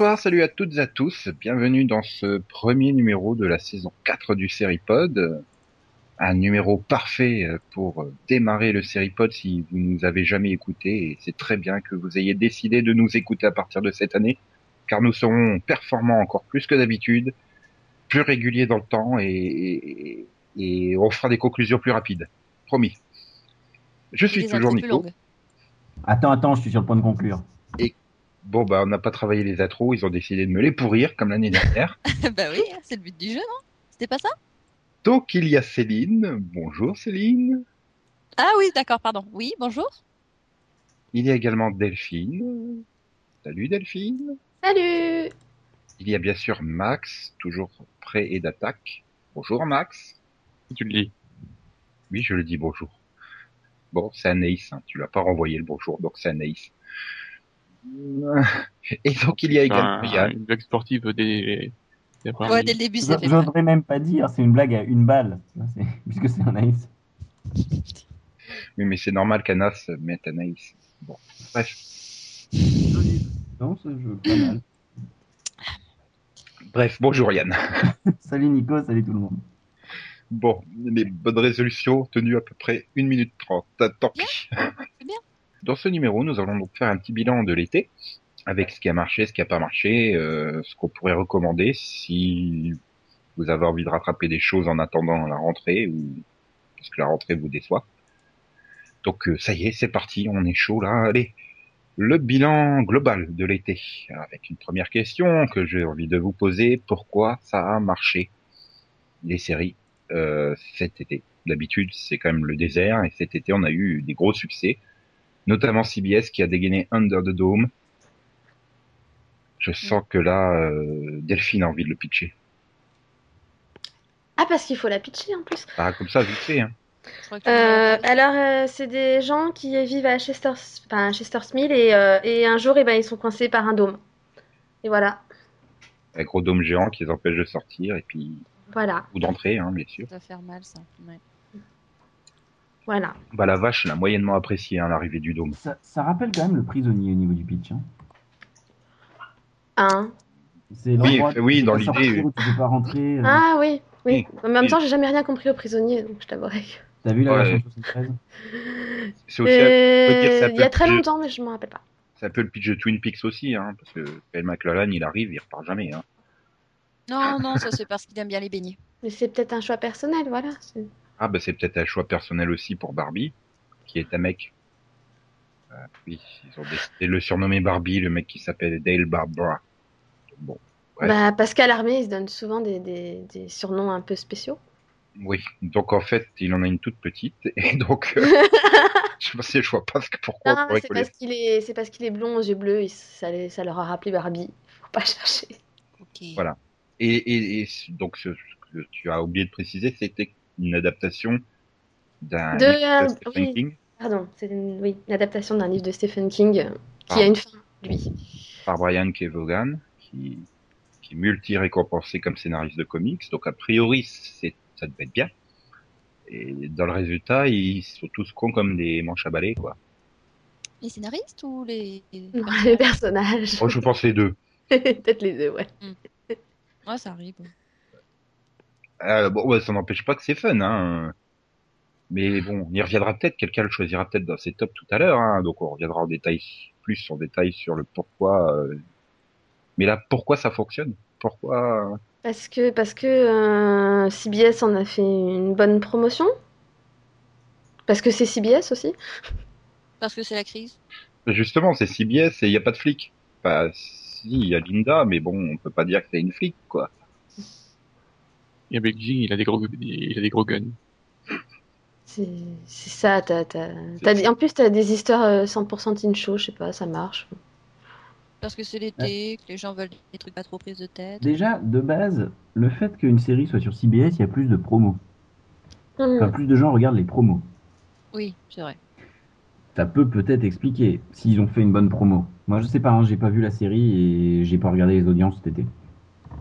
Bonjour, bonsoir, salut à toutes et à tous. Bienvenue dans ce premier numéro de la saison 4 du Seripod. Un numéro parfait pour démarrer le Seripod si vous nous avez jamais écouté et c'est très bien que vous ayez décidé de nous écouter à partir de cette année car nous serons performants encore plus que d'habitude, plus réguliers dans le temps et, et, on fera des conclusions plus rapides. Promis. Je suis toujours Nico. Attends, attends, je suis sur le point de conclure. Et bon, bah, on n'a pas travaillé les atros, ils ont décidé de me les pourrir comme l'année dernière. bah oui, c'est le but du jeu, non C'était pas ça? Donc il y a Céline. Bonjour Céline. Ah oui, d'accord, pardon. Oui, bonjour. Il y a également Delphine. Salut Delphine. Salut. Il y a bien sûr Max, toujours prêt et d'attaque. Bonjour Max. Tu le dis? Oui, je le dis bonjour. Bon, c'est Anaïs, hein. tu l'as pas renvoyé le bonjour, donc c'est Anaïs. Et donc il y a également Yann. Une blague sportive des... Ouais, dès le début, c'est. J'oserais même pas dire, c'est une blague à une balle, puisque c'est Anaïs. Oui, mais c'est normal qu'Anas mette Anaïs. Bon, bref. Non, ça joue pas mal. Bref, bonjour Yann. salut Nico, salut tout le monde. Bon, les bonnes résolutions tenues à peu près 1 minute 30. Tant pis. bien. Dans ce numéro, nous allons donc faire un petit bilan de l'été, avec ce qui a marché, ce qui n'a pas marché, euh, ce qu'on pourrait recommander si vous avez envie de rattraper des choses en attendant la rentrée ou parce que la rentrée vous déçoit. Donc euh, ça y est, c'est parti, on est chaud là. Allez, le bilan global de l'été, avec une première question que j'ai envie de vous poser pourquoi ça a marché les séries euh, cet été? D'habitude, c'est quand même le désert, et cet été, on a eu des gros succès, notamment CBS qui a dégainé Under the Dome. Je sens que là, euh, Delphine a envie de le pitcher. Ah, parce qu'il faut la pitcher en plus. Ah, comme ça, vite fait. Hein. Euh, alors, c'est des gens qui vivent à Chester, enfin, Smith et, et, un jour, eh ben, ils sont coincés par un dôme. Et voilà. Un gros dôme géant qui les empêche de sortir et puis voilà. Ou d'entrée, hein, bien sûr. Ça va faire mal, ça. Voilà. Bah, la vache l'a moyennement apprécié, hein, l'arrivée du dôme. Ça, ça, rappelle quand même le prisonnier au niveau du pitch. Hein. Hein C'est oui, oui dans l'idée. Tu peux pas rentrer. Euh. Ah oui, oui. En même temps, j'ai jamais rien compris au prisonnier, donc je t'avouerai. T'as vu la ouais. version 73 C'est aussi. Euh... Il y a très longtemps, mais je m'en rappelle pas. C'est un peu le pitch de Twin Peaks aussi, hein, parce que Kyle McLaren, il arrive, il repart jamais. Hein. Non, non, ça c'est parce qu'il aime bien les beignets. Mais c'est peut-être un choix personnel, voilà. Ah bah c'est peut-être un choix personnel aussi pour Barbie, qui est un mec. Euh, oui, ils ont décidé de le surnommer Barbie, le mec qui s'appelle Dale Barbara. Bon. Bah, Pascal Armé, il se donne souvent des, des, des, surnoms un peu spéciaux. Oui, donc en fait, il en a une toute petite, et donc euh, je sais, je vois pas pourquoi. Non, c'est parce qu'il est, c'est parce qu'il est blond aux yeux bleus, et ça, ça leur a rappelé Barbie. Faut pas chercher. Okay. Voilà. Et, et, et, donc, ce que tu as oublié de préciser, c'était une adaptation d'un de, livre de Stephen oui, King. Pardon, c'est une, oui, une adaptation d'un livre de Stephen King qui Ah. a une fin, lui. par Brian K. Vaughan, qui, qui est multi-récompensé comme scénariste de comics. Donc, a priori, c'est, ça devait être bien. Et dans le résultat, ils sont tous cons comme des manches à balai, quoi. Les scénaristes ou les. Non, les personnages. Oh, je pense les deux. Peut-être les deux, ouais. Ouais, ça arrive. Euh, bon, ouais, ça n'empêche pas que c'est fun, hein. Mais bon, on y reviendra peut-être, quelqu'un le choisira peut-être dans ses tops tout à l'heure, hein. Donc on reviendra en détail, plus en détail sur le pourquoi. euh, Mais là, pourquoi ça fonctionne? Pourquoi? Parce que, parce que euh, CBS en a fait une bonne promotion. Parce que c'est CBS aussi. Parce que c'est la crise. Justement, c'est CBS et il n'y a pas de flic. Bah, si, il y a Linda, mais bon, on peut pas dire que c'est une flic, quoi. Il y a Beijing, il a des gros, il a des gros guns. C'est ça. T'as, t'as- t'as des- en plus, t'as des histoires euh, 100% teen show, je sais pas, ça marche. Parce que c'est l'été, que les gens veulent des trucs pas trop prises de tête. Déjà, de base, le fait qu'une série soit sur CBS, il y a plus de promos. Enfin, plus de gens regardent les promos. Oui, c'est vrai. Ça peut peut-être expliquer s'ils ont fait une bonne promo. Moi, je sais pas, hein, j'ai pas vu la série et j'ai pas regardé les audiences cet été.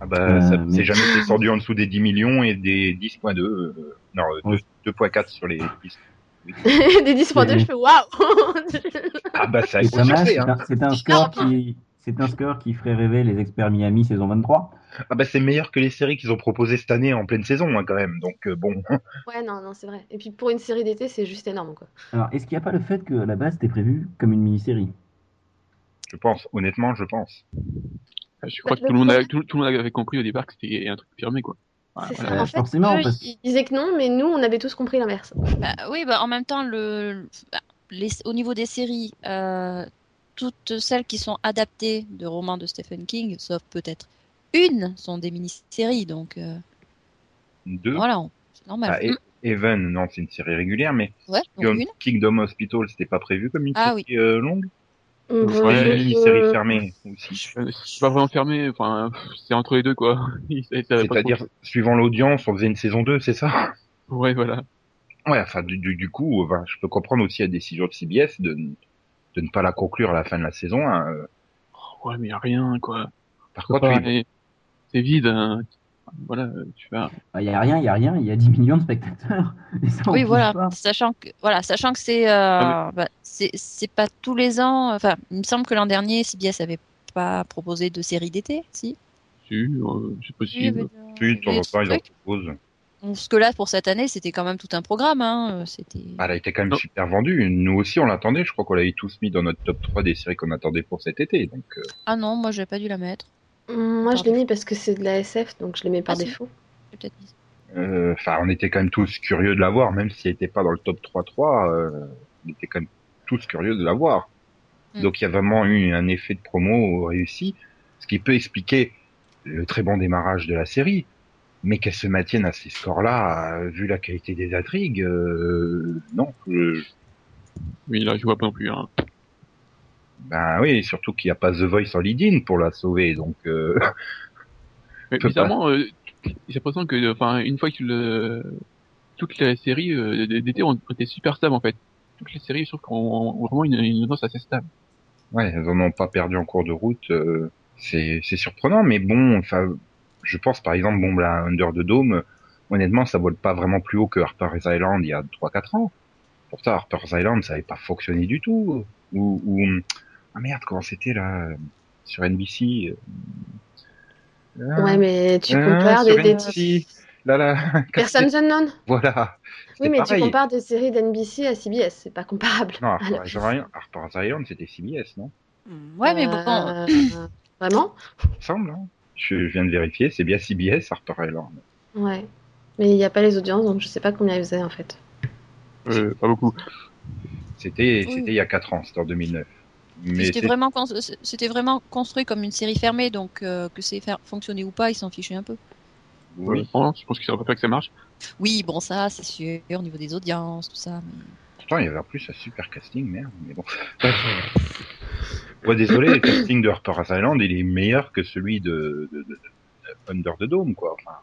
Ah bah, Euh, ça mais- c'est jamais descendu en dessous des 10 millions et des 10.2, euh, non, euh, Oui. 2.4 sur les 10. des 10.2, je fais waouh Ah bah, ça a c'est hein. un- c'est un, score qui, c'est un score qui ferait rêver les experts Miami saison 23. Ah bah c'est meilleur que les séries qu'ils ont proposées cette année en pleine saison hein, quand même. Donc euh, bon, Ouais, non, non, c'est vrai. Et puis pour une série d'été, c'est juste énorme, quoi. Alors, est-ce qu'il n'y a pas le fait que à la base c'était prévu comme une mini-série? Je pense, honnêtement, je pense. Je crois Bah, que tout le, monde a- tout, tout le monde avait compris au départ que c'était un truc firmé, quoi. Voilà. ça. En fait, forcément, eux, parce- ils disaient que non, mais nous, on avait tous compris l'inverse. Bah, oui, bah, en même temps, le, les, au niveau des séries, euh, toutes celles qui sont adaptées de romans de Stephen King, sauf peut-être une, sont des mini-séries. Donc euh, Deux. voilà, on- c'est normal. Ah, et- Even, non, c'est une série régulière, mais ouais, donc Kingdom- une. Kingdom Hospital, c'était pas prévu comme une Ah série euh, longue? Euh, Ouais, une mini-série fermée aussi. Euh, C'est pas vraiment fermé, enfin, c'est entre les deux, quoi. C'est-à-dire, suivant l'audience, on faisait une saison 2, c'est ça? Ouais, voilà. Ouais, enfin, du, du, du coup, enfin, je peux comprendre aussi la décision de CBS de, de ne pas la conclure à la fin de la saison. hein. Euh, Ouais, mais y a rien, quoi. Par contre, oui, c'est vide, hein. Voilà, euh, tu. Il n'y a rien, il n'y a rien, il y a 10 millions de spectateurs. Et ça, on Oui, voilà, sachant que voilà, sachant que c'est euh, bah, c'est c'est pas tous les ans. Enfin, il me semble que l'an dernier, CBS avait pas proposé de série d'été, si? Si, euh, c'est possible. oui, ils en proposent. Parce que là, pour cette année, c'était quand même tout un programme. Hein. C'était. Ah, elle a été quand même Non. super vendue. Nous aussi, on l'attendait. Je crois qu'on l'avait tous mis dans notre top 3 des séries qu'on attendait pour cet été. Donc, euh, Ah non, moi, j'ai pas dû la mettre. Hum, Moi, je l'ai mis parce que c'est de la SF, donc je l'ai mis par Ah, défaut. Peut-être euh, enfin, on était quand même tous curieux de la voir, même si elle n'était pas dans le top 3-3. Euh, on était quand même tous curieux de la voir. Mm. Donc, il y a vraiment eu un effet de promo réussi, ce qui peut expliquer le très bon démarrage de la série. Mais qu'elle se maintienne à ces scores-là, euh, vu la qualité des intrigues, euh, non. je- Oui, là, je vois pas non plus, hein. Ben oui, surtout qu'il n'y a pas The Voice en lead-in pour la sauver, donc euh, Mais bizarrement, euh, j'ai l'impression que, enfin, une fois que le, toutes les séries euh, d'été ont été super stables, en fait. Toutes les séries, je trouve, ont, ont vraiment une, une tendance assez stable. ouais, elles en ont pas perdu en cours de route. euh, c'est surprenant, mais bon, enfin, je pense par exemple, bon, la Under the Dome, honnêtement, ça vole pas vraiment plus haut que Harper's Island il y a 3-4 ans. Pourtant, Harper's Island, ça avait pas fonctionné du tout. Ou, ou ah merde, comment c'était là sur NBC euh, Ouais, mais tu ah, compares des, des... NBC, là là, Personnes Unknown. voilà. Oui, mais pareil. tu compares des séries d'NBC à CBS, c'est pas comparable. Non, Harper's Island, c'était CBS, non? Ouais, mais bon. euh, Vraiment? Il me semble. Hein je viens de vérifier, c'est bien CBS, Harper's Island. Ouais. Mais il n'y a pas les audiences, donc je sais pas combien ils faisaient en fait. Euh, pas beaucoup. C'était Oui. c'était il y a 4 ans, c'était en 2009. Mais C'était vraiment, vraiment construit comme une série fermée, donc euh, que c'est faire fonctionner ou pas, ils s'en fichaient un peu. oui. Je pense qu'ils sauraient pas que ça marche. Oui, bon, ça, c'est sûr, au niveau des audiences, tout ça. mais- Pourtant, il y avait en plus un super casting, merde. Mais bon. Ouais, désolé, le casting de Harper's Island, il est meilleur que celui de, de, de- de Under the Dome, quoi. Enfin,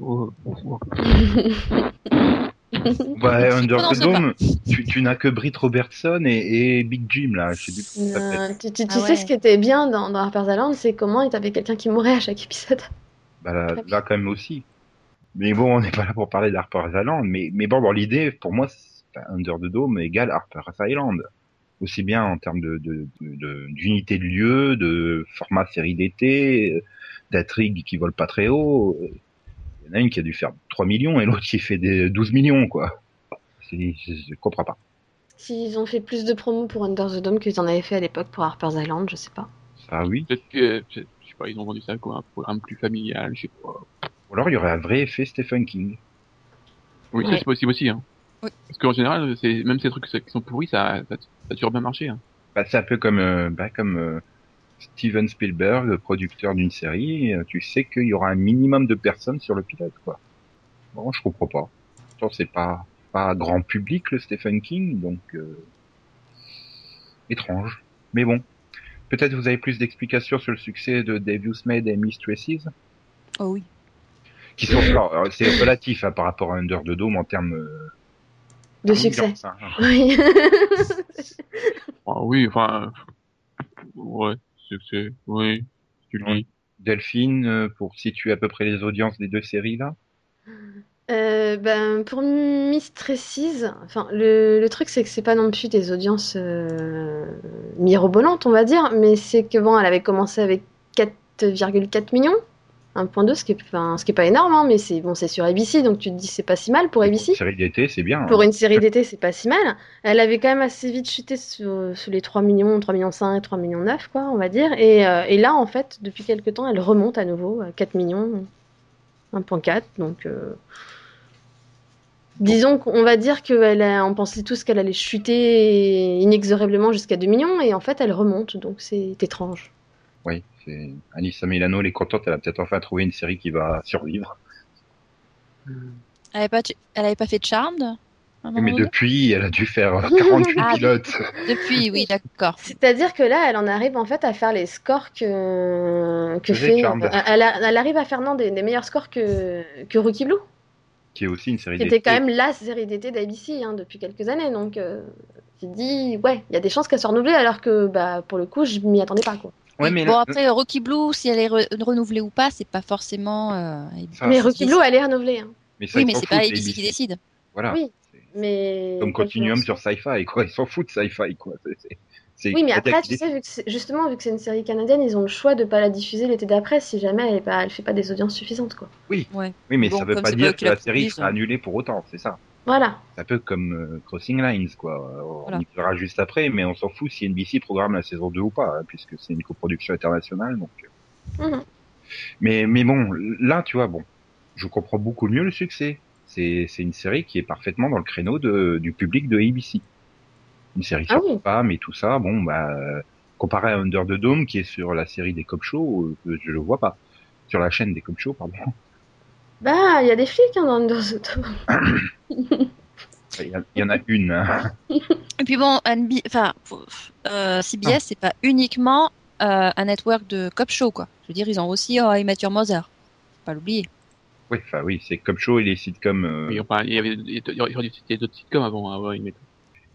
Oh, oh, oh. bah, Under the Dome, tu, tu n'as que Britt Robertson et, et Big Jim, là. Je sais plus comment ça s'appelle. Euh, tu tu- tu Ah sais ce qui était bien dans, dans Harper's Island, c'est comment il y avait quelqu'un qui mourait à chaque épisode. Bah, là, là, quand même aussi. Mais bon, on n'est pas là pour parler d'Harper's Island. Mais, mais bon, l'idée, pour moi, Under the Dome égale Harper's Island. Aussi bien en termes de, de, de- d'unité de lieu, de format série d'été, euh, d'intrigues qui volent pas très haut. Il y en a une qui a dû faire 3 millions et l'autre qui fait des 12 millions, quoi. Je, je comprends pas. S'ils ont fait plus de promos pour Under the Dome qu'ils en avaient fait à l'époque pour Harper's Island, je sais pas. Ça, oui. Peut-être que, je sais pas, ils ont vendu ça quoi, un programme plus familial, je sais pas. Ou alors, il y aurait un vrai effet Stephen King. Oui, ça Ouais. c'est possible aussi, hein. Oui. Parce qu'en général, même ces trucs qui sont pourris, ça, ça, ça a toujours bien marché, hein. Bah, c'est un peu comme, euh, bah, comme euh, Steven Spielberg, le producteur d'une série. euh, Tu sais qu'il y aura un minimum de personnes sur le pilote, quoi. Bon, je comprends pas. C'est pas pas grand public le Stephen King, donc euh, étrange. Mais bon, peut-être vous avez plus d'explications sur le succès de Devious Made et Mistresses, Oh oui. qui sont alors, euh, c'est relatif hein, par rapport à Under the Dome en termes euh, De succès. hein. Oui. Ah oui, enfin, ouais, oui, tu le dis. Delphine, euh, pour situer à peu près les audiences des deux séries là. Euh, ben, pour Mistresses, enfin, le, le truc c'est que c'est pas non plus des audiences euh, mirobolantes, on va dire, mais c'est que bon, elle avait commencé avec 4,4 millions, 1.2, ce qui est, enfin, ce qui est pas énorme, hein, mais c'est bon, c'est sur ABC, donc tu te dis c'est pas si mal pour ABC. Une série d'été, c'est bien. Pour hein. une série d'été, c'est pas si mal. Elle avait quand même assez vite chuté sous, sous les 3 millions, 3 millions 5, 3 millions 9, quoi, on va dire. Et, euh, et là, en fait, depuis quelques temps, elle remonte à nouveau à 4 millions, 1.4. Donc, euh, disons qu'on va dire qu'on pensait tous qu'elle allait chuter inexorablement jusqu'à 2 millions, et en fait, elle remonte. Donc, c'est étrange. Oui, c'est Anissa Milano, elle est contente, elle a peut-être enfin trouvé une série qui va survivre. Elle avait pas, elle avait pas fait de Charmed à un moment Mais depuis, elle a dû faire 48 Ah, pilotes. Depuis, oui, d'accord. C'est-à-dire que là, elle en arrive en fait à faire les scores que, fait. Charmed. Elle, a- elle arrive à faire non, des, des meilleurs scores que, que Rookie Blue, qui est aussi une série qui d'été. était quand même la série d'été d'ABC hein, depuis quelques années. Donc, euh, tu te dis, ouais, il y a des chances qu'elle soit renouvelée, alors que bah, pour le coup, je m'y attendais pas. Quoi. Ouais, Oui, mais bon, là- après, Rocky Blue, si elle est re- renouvelée ou pas, c'est pas forcément. euh, mais Rookie Blue, elle est renouvelée. hein. mais ça, Oui, mais c'est pas ABC qui décide. Voilà. Oui. Mais Comme Continuum sur Sci-Fi, quoi. Ils s'en foutent de Sci-Fi, quoi. Oui, mais après, tu sais, vu que c'est- justement, vu que c'est une série canadienne, ils ont le choix de pas la diffuser l'été d'après si jamais elle, est pas, elle fait pas des audiences suffisantes. Quoi. Oui, Ouais. mais Bon, ça veut pas dire que la série sera annulée pour autant, c'est ça. Voilà. C'est un peu comme euh, Crossing Lines, quoi. On Voilà. y verra juste après, mais on s'en fout si NBC programme la saison 2 ou pas, hein, puisque c'est une coproduction internationale, donc. euh. Mhm. Mais, mais bon, là, tu vois, bon, je comprends beaucoup mieux le succès. C'est, c'est une série qui est parfaitement dans le créneau de, du public de ABC. Une série Ah sur oui. et tout ça, bon, bah, euh, comparé à Under the Dome, qui est sur la série des Cop Show, euh, je le vois pas. Sur la chaîne des Cop Show, pardon. Bah, il y a des flics hein, dans Under the Dome. Il y, a- il y en a une. hein. Et puis bon, NB... enfin, euh, CBS, c'est pas uniquement euh, un network de cop show, quoi. Je veux dire, ils ont aussi oh, I Met Your Mother. Faut pas l'oublier. Oui, enfin oui, c'est Cop Show et les sitcoms. euh, Oui, enfin, il y avait, il y a- il y aurait dû citer d'autres sitcoms avant, avant une méthode.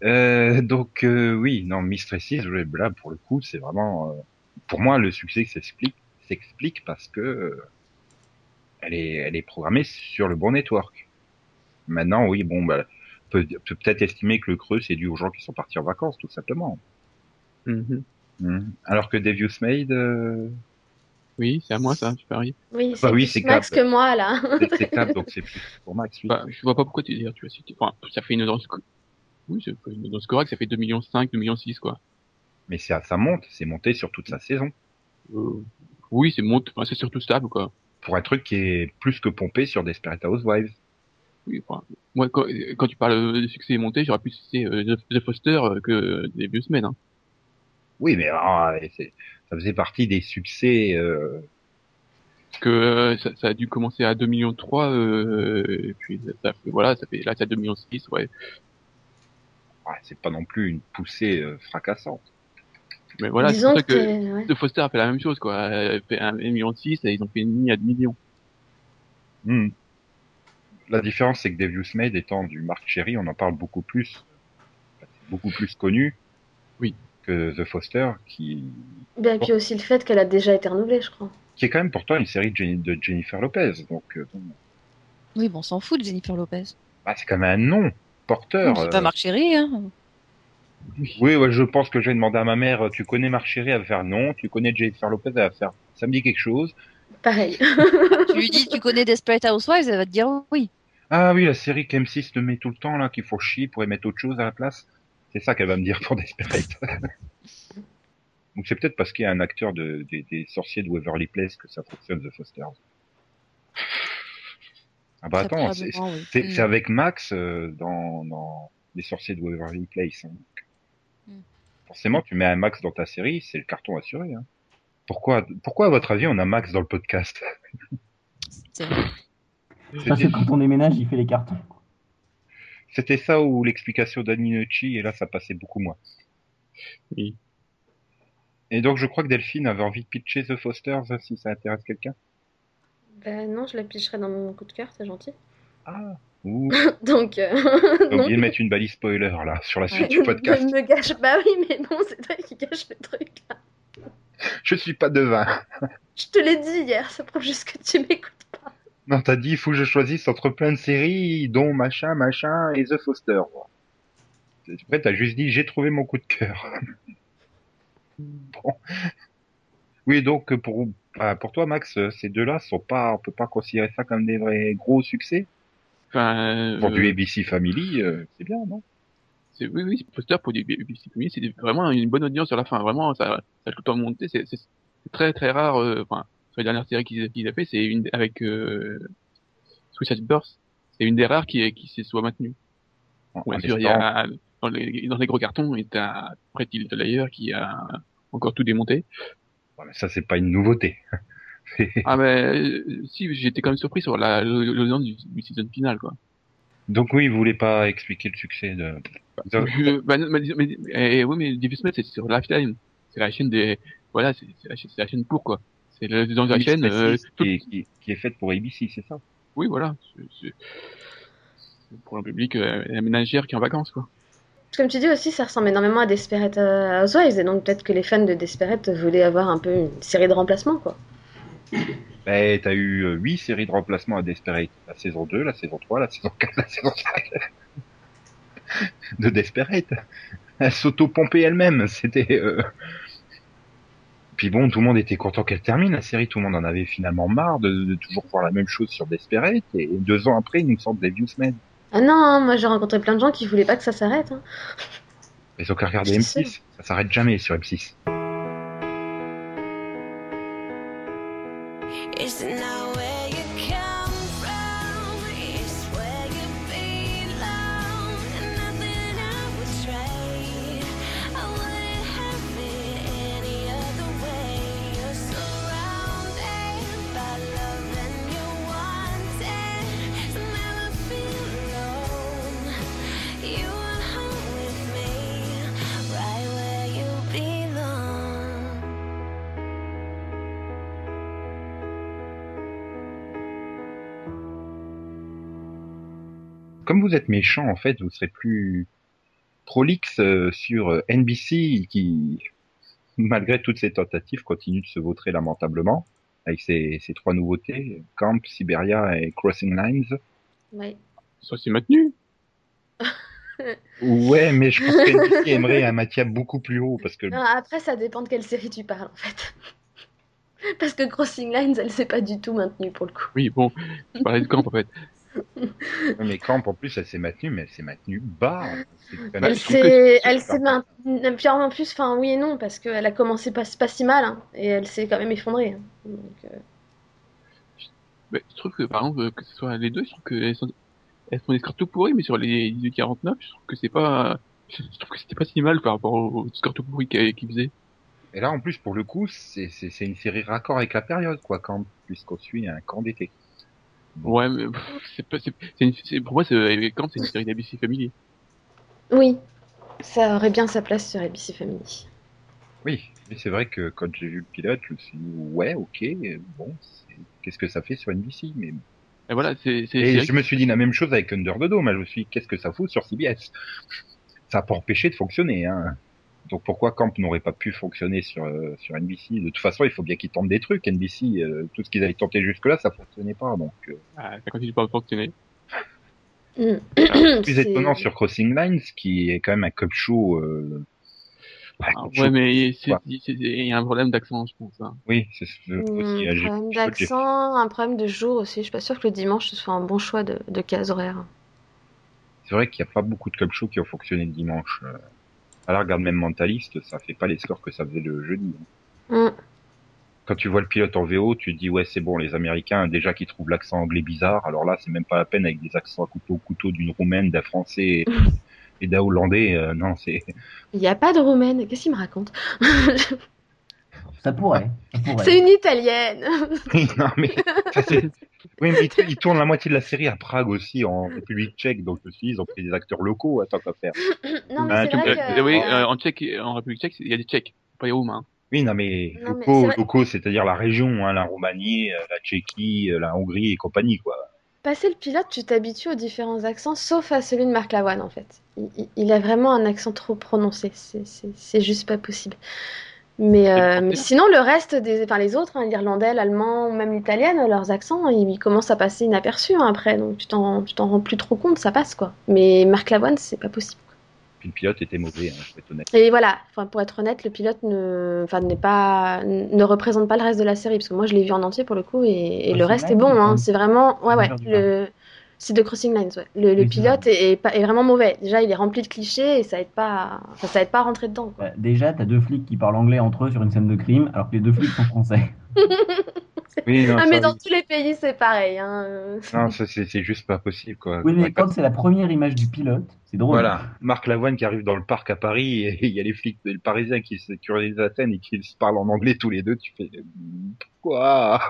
Euh, donc euh, oui, non, Mistresses, là pour le coup, c'est vraiment, euh, pour moi, le succès s'explique, s'explique parce que euh, elle est, elle est programmée sur le bon network. Maintenant, oui, bon, bah, peut peut peut-être estimer que le creux c'est dû aux gens qui sont partis en vacances, tout simplement. Mhm. Mhm. Alors que Devious Maid, euh, Oui, c'est à moi ça, tu paries. Oui, Bah c'est oui, plus c'est Max Cap. que moi, là. c'est c'est table, donc c'est plus pour Max. oui. Bah, je vois pas pourquoi tu dire, tu vas citer. Enfin, ça fait une audience. Oui, c'est une audience correcte, ça fait 2 millions 5, 2 millions 6 quoi. Mais ça, ça monte, c'est monté sur toute sa saison. Euh, oui, c'est monte, enfin, c'est surtout stable quoi. Pour un truc qui est plus que pompé sur Desperate Housewives. Oui, enfin, moi, quand, quand tu parles de succès monté, j'aurais plus cité euh, The- The Foster euh, que des vieux semaines. Hein. Oui, mais ah, c'est- ça faisait partie des succès. Euh, que euh, ça, ça a dû commencer à 2 millions 3, euh, et puis ça, voilà, ça fait là c'est à 2 millions 6, ouais. ouais, c'est pas non plus une poussée euh, fracassante. Mais voilà, c'est Disons pour ça que, que ouais. Foster a fait la même chose quoi. Elle a fait 1 million 6 et ils ont fait une ligne à 2 millions. Hmm. La différence, c'est que Devious Maid étant du Marc Cherry, on en parle beaucoup plus, beaucoup plus connu. Oui. Que The Foster, qui, Ben, et puis aussi le fait qu'elle a déjà été renouvelée, je crois. qui est quand même pourtant une série de, Jenny- de Jennifer Lopez. Donc, euh, bon, Oui, bon, on s'en fout de Jennifer Lopez. bah, c'est quand même un nom porteur. c'est euh. pas Marc Chéry, hein. Oui, ouais, je pense que je vais demander à ma mère, tu connais Marc Cherry Elle va faire non. Tu connais Jennifer Lopez Elle va faire, ça me dit quelque chose. Pareil. tu lui dis, tu connais Desperate Housewives, elle va te dire oui. Ah oui, la série qu'M6 te met tout le temps, là, qu'il faut chier pour y mettre autre chose à la place. C'est ça qu'elle va me dire pour Desperate. Donc c'est peut-être parce qu'il y a un acteur de, des, des sorciers de Waverly Place que ça fonctionne, The Fosters. Ah bah attends, c'est oui. Mm. avec Max euh, dans, dans Les sorciers de Waverly Place. hein. Forcément, tu mets un Max dans ta série, c'est le carton assuré. Hein. Pourquoi, pourquoi, à votre avis, on a Max dans le podcast? C'est vrai. Parce que quand on déménage, il fait les cartons. C'était ça ou l'explication d'Annie Nucci, et là, ça passait beaucoup moins. Oui. Et donc, je crois que Delphine avait envie de pitcher The Fosters, si ça intéresse quelqu'un. Ben non, je la picherai dans mon coup de cœur, c'est gentil. Ah, Donc, euh, j'ai non. oublié de mettre une balise spoiler, là, sur la suite Ouais, du podcast. Ne me gâche pas, oui, mais bon, c'est toi qui gâche le truc. Là. Je suis pas devin. Je te l'ai dit hier, ça prouve juste que tu m'écoutes pas. Non, t'as dit, il faut que je choisisse entre plein de séries, dont machin, machin et The Foster. Après, t'as juste dit, j'ai trouvé mon coup de cœur. bon. Oui, donc, pour, bah, pour toi, Max, ces deux-là sont pas, on peut pas considérer ça comme des vrais gros succès? Enfin, Pour euh, du ABC Family, euh, c'est bien, non? oui, oui, Poster pour du BBC Family, c'est vraiment une bonne audience sur la fin. Vraiment, ça, ça a tout le temps monté. C'est très très rare. euh, Enfin, sur les dernières séries qu'ils qu'ils a fait, c'est une avec euh, Suicide Burst. C'est une des rares qui qui se soit maintenue. En, Bien en sûr, il y a dans les dans les gros cartons, et t'as Pretty Little Liars qui a encore tout démonté. Ouais, mais ça, c'est pas une nouveauté. Ah mais euh, si, j'étais quand même surpris sur la l'audience du, du season final quoi. Donc oui, vous voulez pas expliquer le succès de... Bah, mais, mais, eh, oui, mais Met, c'est sur Lifetime. C'est la chaîne des, voilà, c'est la, chaîne- c'est la chaîne pour, quoi. C'est dans la chaîne, euh, qui, est, qui, qui est faite pour ABC, c'est ça? Oui, voilà. C'est- pour un public, euh, la ménagère qui est en vacances, quoi. Comme tu dis aussi, ça ressemble énormément à Desperate euh, Housewives, et donc peut-être que les fans de Desperate voulaient avoir un peu une série de remplacement, quoi. Ben, t'as eu euh, huit séries de remplacement à Desperate. La saison 2, la saison 3, la saison 4, la saison 5. de Desperate. Elle s'auto-pompait elle-même. C'était... euh, Puis bon, tout le monde était content qu'elle termine la série. Tout le monde en avait finalement marre de, de toujours voir la même chose sur Desperate. Et deux ans après, ils nous sortent des Med. Ah non, hein, moi j'ai rencontré plein de gens qui voulaient pas que ça s'arrête. hein. Ils ont qu'à regarder Je sais. M6. Ça s'arrête jamais sur M6. Êtes méchant, en fait, vous serez plus prolixe euh, sur euh, NBC qui, malgré toutes ces tentatives, continue de se vautrer lamentablement avec ses, ses trois nouveautés, Camp, Siberia et Crossing Lines. Ouais. Ça s'est maintenu. Ouais, mais je pense que NBC aimerait un Mathia beaucoup plus haut parce que Non, après, ça dépend de quelle série tu parles, en fait. Parce que Crossing Lines, elle s'est pas du tout maintenue pour le coup. Oui, bon, je parlais de camp, en fait. Mais Camp en plus elle s'est maintenue, mais elle s'est maintenue bas. Quand Elle s'est, elle s'est maintenue. Plus, enfin oui et non, parce qu'elle a commencé pas, pas si mal, hein, et elle s'est quand même effondrée. hein. Donc, euh, Mais je trouve que, par exemple, que ce soit les deux, je trouve qu'elles sont, elles font des scores tout pourris, mais sur les 18-49, je trouve que c'est pas, je trouve que c'était pas si mal par rapport aux scores tout pourris qu'ils faisaient. Et là, en plus, pour le coup, c'est une série raccord avec la période, quoi, Camp, puisqu'on suit un camp d'été. Ouais, mais c'est pas, c'est, c'est une, c'est, pour moi, c'est, Camp, c'est une série d'ABC Family. Oui, ça aurait bien sa place sur ABC Family. Oui, mais c'est vrai que quand j'ai vu le pilote, je me suis dit, ouais, ok, bon, c'est- qu'est-ce que ça fait sur NBC mais... Et voilà, c'est, c'est, Et c'est- je me suis dit la même chose avec Under the Dome, hein, je me suis dit, qu'est-ce que ça fout sur CBS Ça n'a pas empêché de fonctionner. Hein. Donc pourquoi Camp n'aurait pas pu fonctionner sur, euh, sur NBC De toute façon, il faut bien qu'ils tentent des trucs. NBC, euh, tout ce qu'ils avaient tenté jusque-là, ça fonctionnait pas. Donc, euh, ah, ça continue pas à fonctionner. Mm. plus étonnant sur Crossing Lines, qui est quand même un cop show. Euh... un Ah, cop ouais, show, mais il y a un problème d'accent, je pense. Hein. Oui, c'est ce- Mm, aussi. un problème d'accent, un problème de jour aussi. Je suis pas sûre que le dimanche ce soit un bon choix de, de case horaire. C'est vrai qu'il n'y a pas beaucoup de club shows qui ont fonctionné le dimanche. Alors regarde même Mentaliste, ça fait pas les scores que ça faisait le jeudi. Mm. Quand tu vois le pilote en VO, tu te dis ouais c'est bon, les Américains déjà qui trouvent l'accent anglais bizarre. Alors là c'est même pas la peine avec des accents à couteau couteau d'une roumaine, d'un français et, et d'un hollandais. euh, non c'est Il n'y a pas de roumaine. Qu'est-ce qu'il me raconte? Ça pourrait. C'est une italienne. Oui, non mais ça, oui mais ils, ils tournent la moitié de la série à Prague aussi en République Tchèque, donc aussi ils ont pris des acteurs locaux. Attends qu'à faire. non mais Ah, c'est tu vrai peux- que. Euh, oui, euh, en Tchèque, en République Tchèque, il y a des Tchèques, pas des Roumains. Oui, non, mais locaux, c'est-à-dire la région, hein, la Roumanie, euh, la Tchéquie, euh, la Hongrie et compagnie, quoi. Passer le pilote, tu t'habitues aux différents accents, sauf à celui de Marc Lavoine en fait. Il, il- il a vraiment un accent trop prononcé, c'est juste pas possible. Mais, euh, mais sinon, le reste des, enfin les autres, hein, l'irlandais, l'allemand même l'italienne, leurs accents, ils commencent à passer inaperçus hein, après. Donc tu t'en, rends plus trop compte, ça passe quoi. Mais Marc Lavoine, c'est pas possible. Puis le pilote était mauvais, hein, faut être honnête. Et voilà, pour être honnête, le pilote ne, pas, ne représente pas le reste de la série parce que moi je l'ai vu en entier pour le coup et, et le reste est bon. Hein, c'est vraiment, ouais ouais, le, c'est de Crossing Lines. Ouais. Le, c'est pilote est, est pas- est vraiment mauvais. Déjà, il est rempli de clichés et ça aide pas, enfin, ça aide pas à rentrer dedans. Quoi. Bah, déjà, t'as deux flics qui parlent anglais entre eux sur une scène de crime, alors que les deux flics sont français. Oui, non, ah mais dans oui. tous les pays c'est pareil. Hein. Non, ça, c'est juste pas possible, quoi. Oui, mais quand c'est la première image du pilote, c'est drôle. Voilà, Marc Lavoine qui arrive dans le parc à Paris et il y a les flics le Parisiens qui sécurisent la scène et qui se parlent en anglais tous les deux. Tu fais quoi?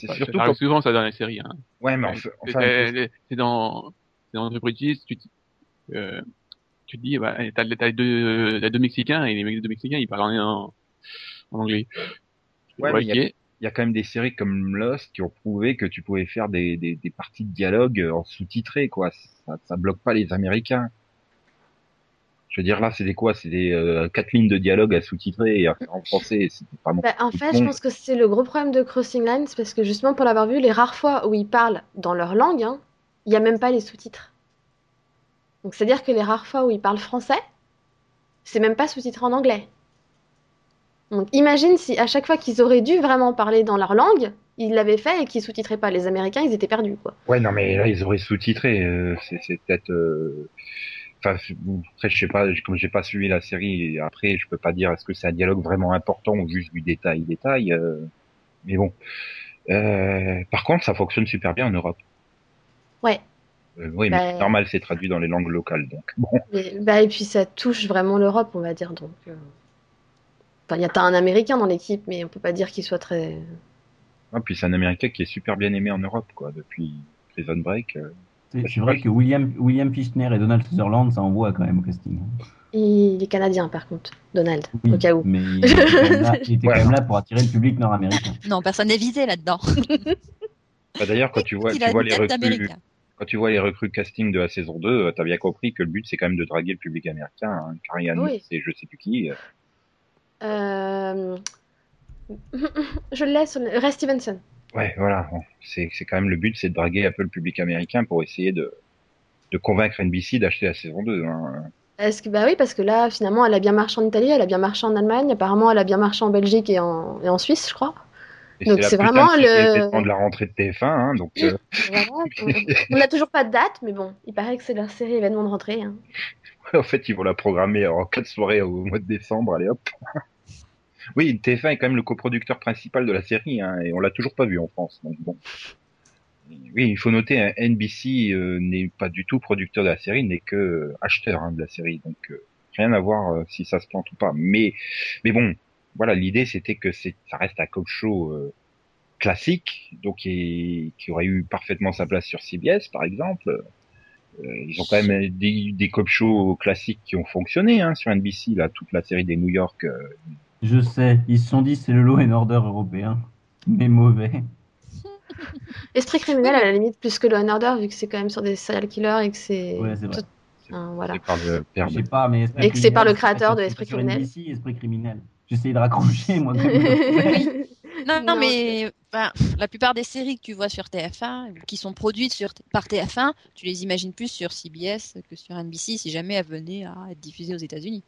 C'est surtout ça souvent ça dans les séries. Hein. Ouais, mais enfin, c'est- enfin, c'est c'est dans, c'est dans The British, tu, te- euh, tu te dis, bah, t'as, t'as les deux, les deux Mexicains et les deux Mexicains, ils parlent en, en anglais. Ouais, mais il y a- ok. il y a quand même des séries comme Lost qui ont prouvé que tu pouvais faire des, des, des parties de dialogue en sous-titré, quoi. Ça, ça bloque pas les Américains. Je veux dire, là, c'est des quoi? C'est des euh, quatre lignes de dialogue à sous-titrer et à faire en français. Bah, en fait, je pense que c'est le gros problème de Crossing Lines parce que justement pour l'avoir vu, les rares fois où ils parlent dans leur langue, hein, il n'y a même pas les sous-titres. Donc c'est-à-dire que les rares fois où ils parlent français, c'est même pas sous-titré en anglais. Donc imagine si à chaque fois qu'ils auraient dû vraiment parler dans leur langue, ils l'avaient fait et qu'ils sous-titraient pas. Les Américains, ils étaient perdus quoi. Ouais, non, mais là, ils auraient sous-titré. euh, c'est c'est peut-être. euh, Enfin, après, je sais pas. Comme j'ai pas suivi la série, après, je peux pas dire est-ce que c'est un dialogue vraiment important ou juste du détail, détail. euh, mais bon. Euh, par contre, ça fonctionne super bien en Europe. Ouais. Euh, oui, mais Bah- c'est normal, c'est traduit dans les langues locales, donc bon. Et, bah, et puis ça touche vraiment l'Europe, on va dire. Donc, enfin, il y a t'as un Américain dans l'équipe, mais on peut pas dire qu'il soit très. Ah, puis c'est un Américain qui est super bien aimé en Europe, quoi, depuis Prison Break. C'est c'est vrai que William, William Fichtner et Donald Sutherland, ça envoie quand même au casting. Il est canadien par contre, Donald, Oui, au cas où. mais il était quand même là, il était Ouais. quand même là pour attirer le public nord-américain. Non, personne n'est visé là-dedans. Bah, D'ailleurs, quand tu vois, tu les recrues, quand tu vois les recrues casting de la saison 2, euh, t'as bien compris que le but c'est quand même de draguer le public américain. Hein. Oui. Et je sais plus qui. euh. Euh, Je le laisse, Ray Stevenson. Ouais, voilà. C'est quand même le but, c'est de draguer un peu le public américain pour essayer de de convaincre NBC d'acheter la saison 2. Hein. Est-ce que bah oui, parce que là, finalement, elle a bien marché en Italie, elle a bien marché en Allemagne, apparemment, elle a bien marché en Belgique et en, et en Suisse, je crois. Et Donc, c'est vraiment le- de la rentrée de TF1, hein, donc euh, Voilà. On n'a toujours pas de date, mais bon, il paraît que c'est leur série événement de rentrée. hein. en fait ils vont la programmer en quatre soirées au mois de décembre, allez hop. Oui, TF1 est quand même le coproducteur principal de la série, hein, et on l'a toujours pas vu en France. Donc bon. Oui, il faut noter, hein, NBC euh, n'est pas du tout producteur de la série, n'est que euh, acheteur hein, de la série, donc euh, rien à voir euh, si ça se plante ou pas. Mais, mais bon, voilà, l'idée c'était que ça reste un talk show euh, classique, donc qui, qui aurait eu parfaitement sa place sur CBS, par exemple. Euh, ils ont quand même des, des cop shows classiques qui ont fonctionné hein, sur NBC, là, toute la série des New York. Je sais, ils se sont dit c'est le Law and Order européen, mais mauvais. Esprit criminel, à la limite, plus que Law and Order, vu que c'est quand même sur des serial killers et que c'est. Ouais, c'est vrai. tout- hein, voilà. c'est par le père Je de sais pas, mais Esprit Et que c'est par le criminel, créateur c'est de pas Esprit sur criminel. NBC, Esprit criminel. J'essayais de raccrocher, moi. Non, non, Non, mais la plupart des séries que tu vois sur TF1, ou qui sont produites sur, par TF1, tu les imagines plus sur CBS que sur NBC si jamais elles venaient à être diffusées aux États-Unis.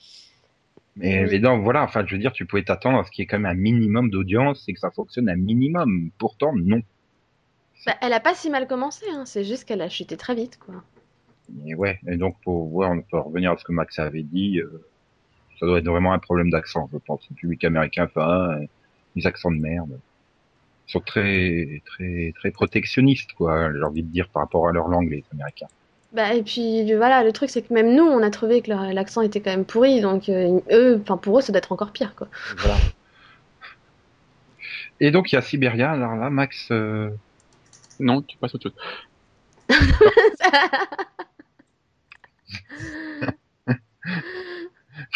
Mais, Oui. mais non, voilà, enfin, je veux dire, tu pouvais t'attendre à ce qu'il y ait quand même un minimum d'audience et que ça fonctionne un minimum. Pourtant, non. Bah, elle a pas si mal commencé, hein, c'est juste qu'elle a chuté très vite, quoi. Et ouais, et donc pour voir, on peut revenir à ce que Max avait dit, euh, ça doit être vraiment un problème d'accent, je pense. Le public américain fait des accents de merde. Ils sont très, très, très protectionnistes, quoi, j'ai envie de dire, par rapport à leur langue, les Américains. Bah, et puis voilà, le truc c'est que même nous, on a trouvé que leur- l'accent était quand même pourri, donc euh, eux, enfin pour eux, ça doit être encore pire, quoi. Voilà. Et donc, il y a Sibéria, alors là, Max, euh, Non, tu passes autre chose.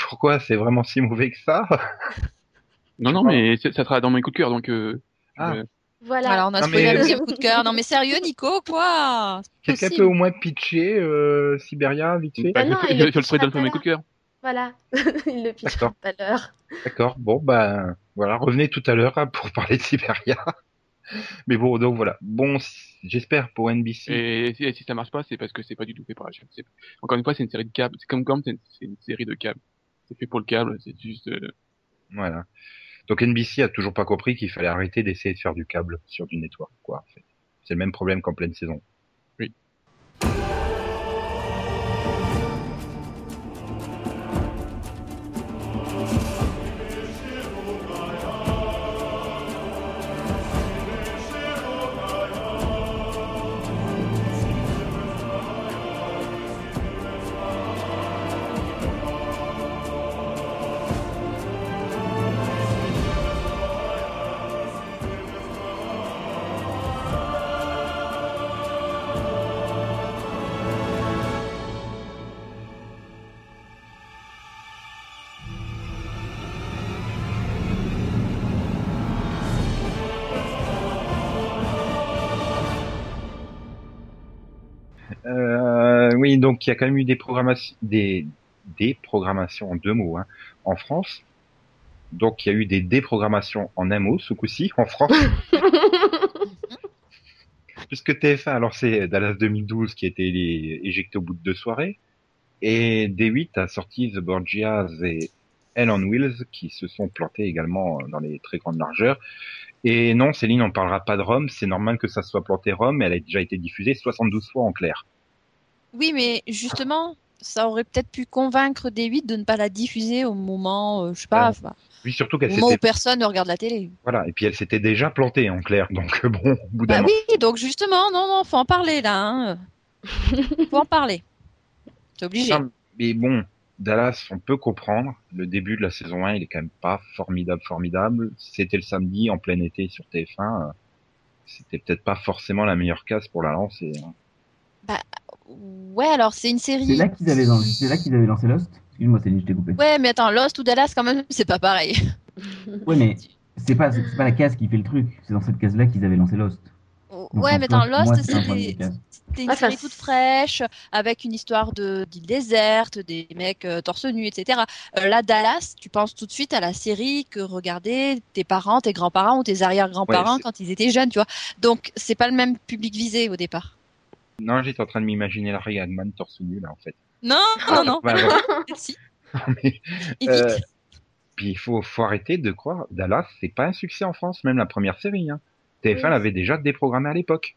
pourquoi c'est vraiment si mauvais que ça? Non, non, mais ça sera dans mes coups de cœur, donc. Euh, Ah. Voilà. Voilà, on a Non, spoilé mais- le deuxième coup de cœur. Non, mais sérieux, Nico, quoi? Quelqu'un peut au moins pitcher euh, Sibéria, vite fait? Bah, Ah non, je, le je le ferai pitchera dans mes là. coups de cœur. Voilà, il le pitch D'accord. tout à l'heure. D'accord. Bon, bah, voilà. Revenez tout à l'heure hein, pour parler de Siberia. Mais bon, donc voilà. Bon, j'espère pour NBC. Et si, et si ça marche pas, c'est parce que c'est pas du tout fait par la chaîne. Encore une fois, c'est une série de câbles. C'est comme comme c'est une, c'est une série de câbles. C'est fait pour le câble. C'est juste. euh, Voilà. Donc NBC a toujours pas compris qu'il fallait arrêter d'essayer de faire du câble sur du network, quoi. C'est le même problème qu'en pleine saison. Euh, oui, donc il y a quand même eu des programmations, des en deux mots, hein, en France. Donc il y a eu des déprogrammations en un mot, ce coup-ci, en France. Puisque TF1 a lancé Dallas 2012 qui a été éjecté au bout de deux soirées. Et D8 a sorti The Borgias et Hell on Wheels qui se sont plantés également dans les très grandes largeurs. Et non, Céline, on parlera pas de Rome. C'est normal que ça soit planté Rome, mais elle a déjà été diffusée 72 fois en clair. Oui, mais justement, ça aurait peut-être pu convaincre D8 de ne pas la diffuser au moment, euh, je sais pas, Oui, surtout au qu'elle moment où s'était, personne ne regarde la télé. voilà, et puis elle s'était déjà plantée en clair. Donc bon, au bout d'un Bah moment. oui, donc justement, non, non, faut en parler là. Hein. faut en parler. C'est obligé. Non, mais bon, Dallas, on peut comprendre. Le début de la saison 1, il est quand même pas formidable, formidable. C'était le samedi en plein été sur TF1. euh, C'était peut-être pas forcément la meilleure case pour la lancer. hein. Ouais, alors c'est une série. C'est là qu'ils avaient, lancé Lost Excuse-moi, Céline, je t'ai coupé. Ouais, mais attends, Lost ou Dallas, quand même, c'est pas pareil. Ouais, mais c'est pas, c'est pas la case qui fait le truc. C'est dans cette case-là qu'ils avaient lancé Lost. Donc, ouais, mais attends, Lost, c'était une série toute fraîche, avec une histoire de d'île déserte, des mecs euh, torse nu, etc. Euh, là, Dallas, tu penses tout de suite à la série que regardaient tes parents, tes grands-parents ou tes arrière-grands-parents Ouais, quand ils étaient jeunes, tu vois. Donc, c'est pas le même public visé au départ. Non, j'étais en train de m'imaginer Larry Hagman torse nu là en fait. Non, non, non. Mais, évite. euh, puis il faut, faut arrêter de croire. Dallas, c'est pas un succès en France, même la première série. Hein. TF1 Oui. l'avait déjà déprogrammé à l'époque,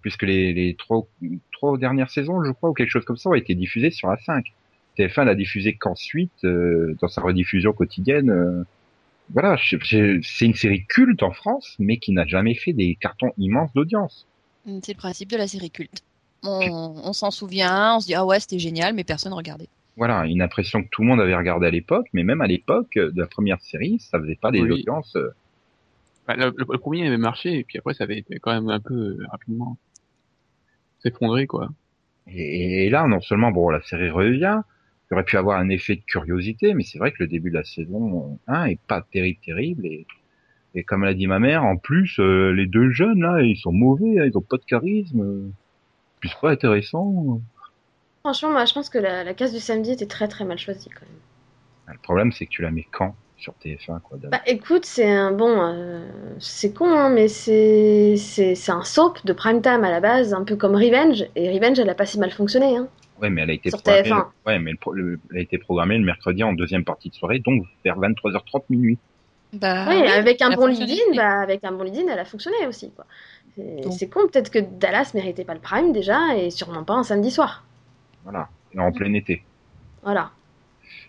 puisque les, les trois, trois dernières saisons, je crois, ou quelque chose comme ça, ont été diffusées sur la 5. TF1 l'a diffusé qu'ensuite, euh, dans sa rediffusion quotidienne. euh, voilà, c'est une série culte en France, mais qui n'a jamais fait des cartons immenses d'audience. C'est le principe de la série culte. On, on s'en souvient, on se dit ah ouais c'était génial, mais personne regardait. Voilà, une impression que tout le monde avait regardé à l'époque, mais même à l'époque euh, de la première série, ça faisait pas des Oui. audiences. euh, bah, le, le- le premier avait marché et puis après ça avait été quand même un peu euh, rapidement s'effondrer quoi. Et, et là, non seulement bon, la série revient, il aurait pu avoir un effet de curiosité, mais c'est vrai que le début de la saison 1 est pas terrible, terrible. Et, et comme l'a dit ma mère, en plus, euh, les deux jeunes là, ils sont mauvais, hein, ils ont pas de charisme. Puis c'est pas intéressant. Franchement, moi, je pense que la, la case du samedi était très très mal choisie quand même. Le problème, c'est que tu la mets quand sur TF1 quoi. Bah écoute, c'est un bon, euh, c'est con, hein, mais c'est c'est c'est un soap de prime time à la base, un peu comme Revenge. Et Revenge, elle a pas si mal fonctionné, hein. Ouais, mais elle a été Sur programmée. TF1. Ouais, mais le elle a été programmée le mercredi en deuxième partie de soirée, donc vers 23h30 minuit. Bah, oui, avec un bon lead-in, bah avec un bon lead-in, elle a fonctionné aussi, quoi. C'est Donc. c'est con, peut-être que Dallas méritait pas le prime déjà, et sûrement pas un samedi soir. Voilà, et en plein été. Voilà.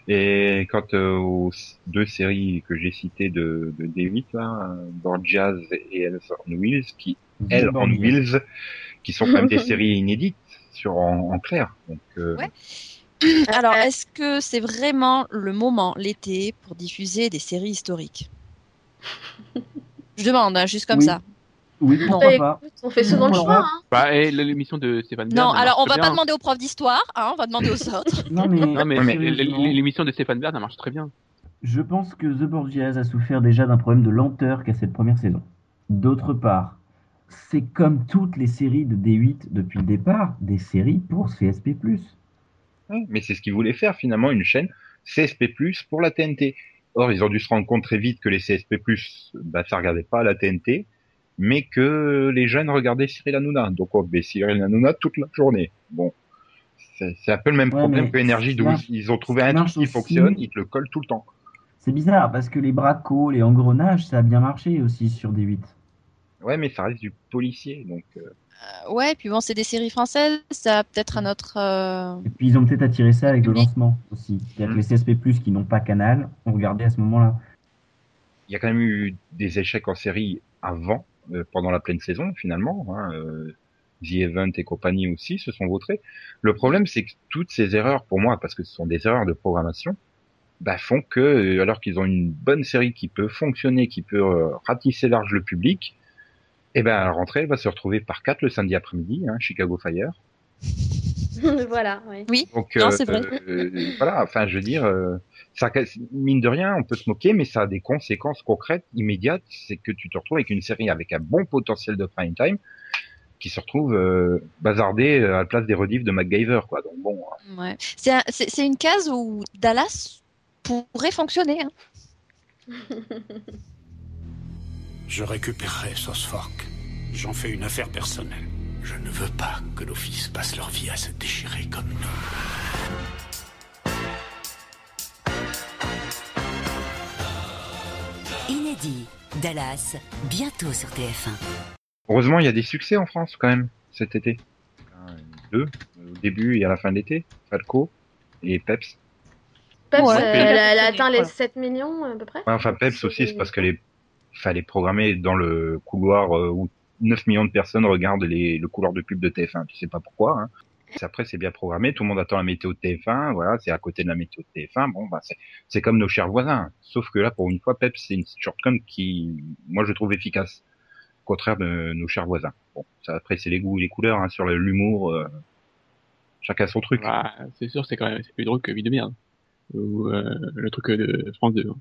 Et quant euh, aux deux séries que j'ai citées de, de D8, là, Borgias et Hell on Wheels, qui, on. Wheels, qui sont quand même des séries inédites sur en, en clair. Donc, euh, Ouais. Alors, Euh, est-ce que c'est vraiment le moment, l'été, pour diffuser des séries historiques? Je demande, hein, juste comme Oui. ça. Oui, pourquoi Bah, pas écoute, on fait souvent le choix, hein. Bah et l'émission de Stéphane Bern. Non, alors on va pas demander aux profs d'histoire, hein, on va demander aux autres. Non, mais, Non mais, Ouais, mais sérieusement, l'émission de Stéphane Bern, marche très bien. je pense que The Borgias a souffert déjà d'un problème de lenteur qu'à cette première saison. D'autre part, c'est comme toutes les séries de D8 depuis le départ, des séries pour CSP+. mais c'est ce qu'ils voulaient faire finalement, une chaîne CSP+, pour la TNT. Or, ils ont dû se rendre compte très vite que les CSP+, bah, ça regardait pas la TNT, mais que les jeunes regardaient Cyril Hanouna. Donc, on met Cyril Hanouna toute la journée. Bon. C'est un peu le même Ouais, problème que Énergie ça 12. marche- Ils ont trouvé un truc qui aussi. fonctionne, ils te le collent tout le temps. C'est bizarre parce que les bracos, les engrenages, ça a bien marché aussi sur D8. Ouais, mais ça reste du policier, donc... euh, Euh, ouais, puis bon, c'est des séries françaises, ça a peut-être un autre. euh, Et puis ils ont peut-être attiré ça avec le Public. lancement aussi. C'est-à-dire que les CSP+, qui n'ont pas Canal, ont regardé à ce moment-là. il y a quand même eu des échecs en série avant, pendant la pleine saison finalement. Hein, euh, The Event et compagnie aussi se sont vautrés. Le problème, c'est que toutes ces erreurs, pour moi, parce que ce sont des erreurs de programmation, bah, font que, euh, alors qu'ils ont une bonne série qui peut fonctionner, qui peut euh, ratisser large le public, et ben la rentrée, va se retrouver par quatre le samedi après-midi, hein, Chicago Fire. voilà, oui. Oui, Donc Non, euh, c'est vrai. euh, voilà, enfin je veux dire, euh, ça, mine de rien, on peut se moquer, mais ça a des conséquences concrètes, immédiates. C'est que tu te retrouves avec une série avec un bon potentiel de prime time qui se retrouve euh, bazardée à la place des rediffs de MacGyver, quoi. Donc bon, ouais. C'est un- c'est c'est une case où Dallas pourrait fonctionner. hein. Je récupérerai Sosfork. J'en fais une affaire personnelle. Je ne veux pas que nos fils passent leur vie à se déchirer comme nous. Inédit, Dallas, bientôt sur TF1. heureusement, il y a des succès en France quand même cet été. Un, Deux au début et à la fin de l'été, Falco et Peps. Peps, Ouais. euh, elle, a- elle a Voilà. atteint les 7 millions à peu près. Ouais, enfin, Peps aussi, c'est parce qu'il fallait programmer dans le couloir euh, où 9 millions de personnes regardent les, le couloir de pub de TF1. Tu sais pas pourquoi. Hein. Après, c'est bien programmé. Tout le monde attend la météo de TF1. Voilà, c'est à côté de la météo de TF1. Bon, bah, c'est, comme nos chers voisins. Sauf que là, pour une fois, Peps, c'est une shortcom qui, moi, je trouve efficace. Au contraire de nos chers voisins. Bon, ça, après, c'est les goûts et les couleurs, hein, sur l'humour. euh, chacun son truc. Bah, c'est sûr, c'est quand même plus drôle que Vie de merde. Ou euh, le truc de France 2. hein.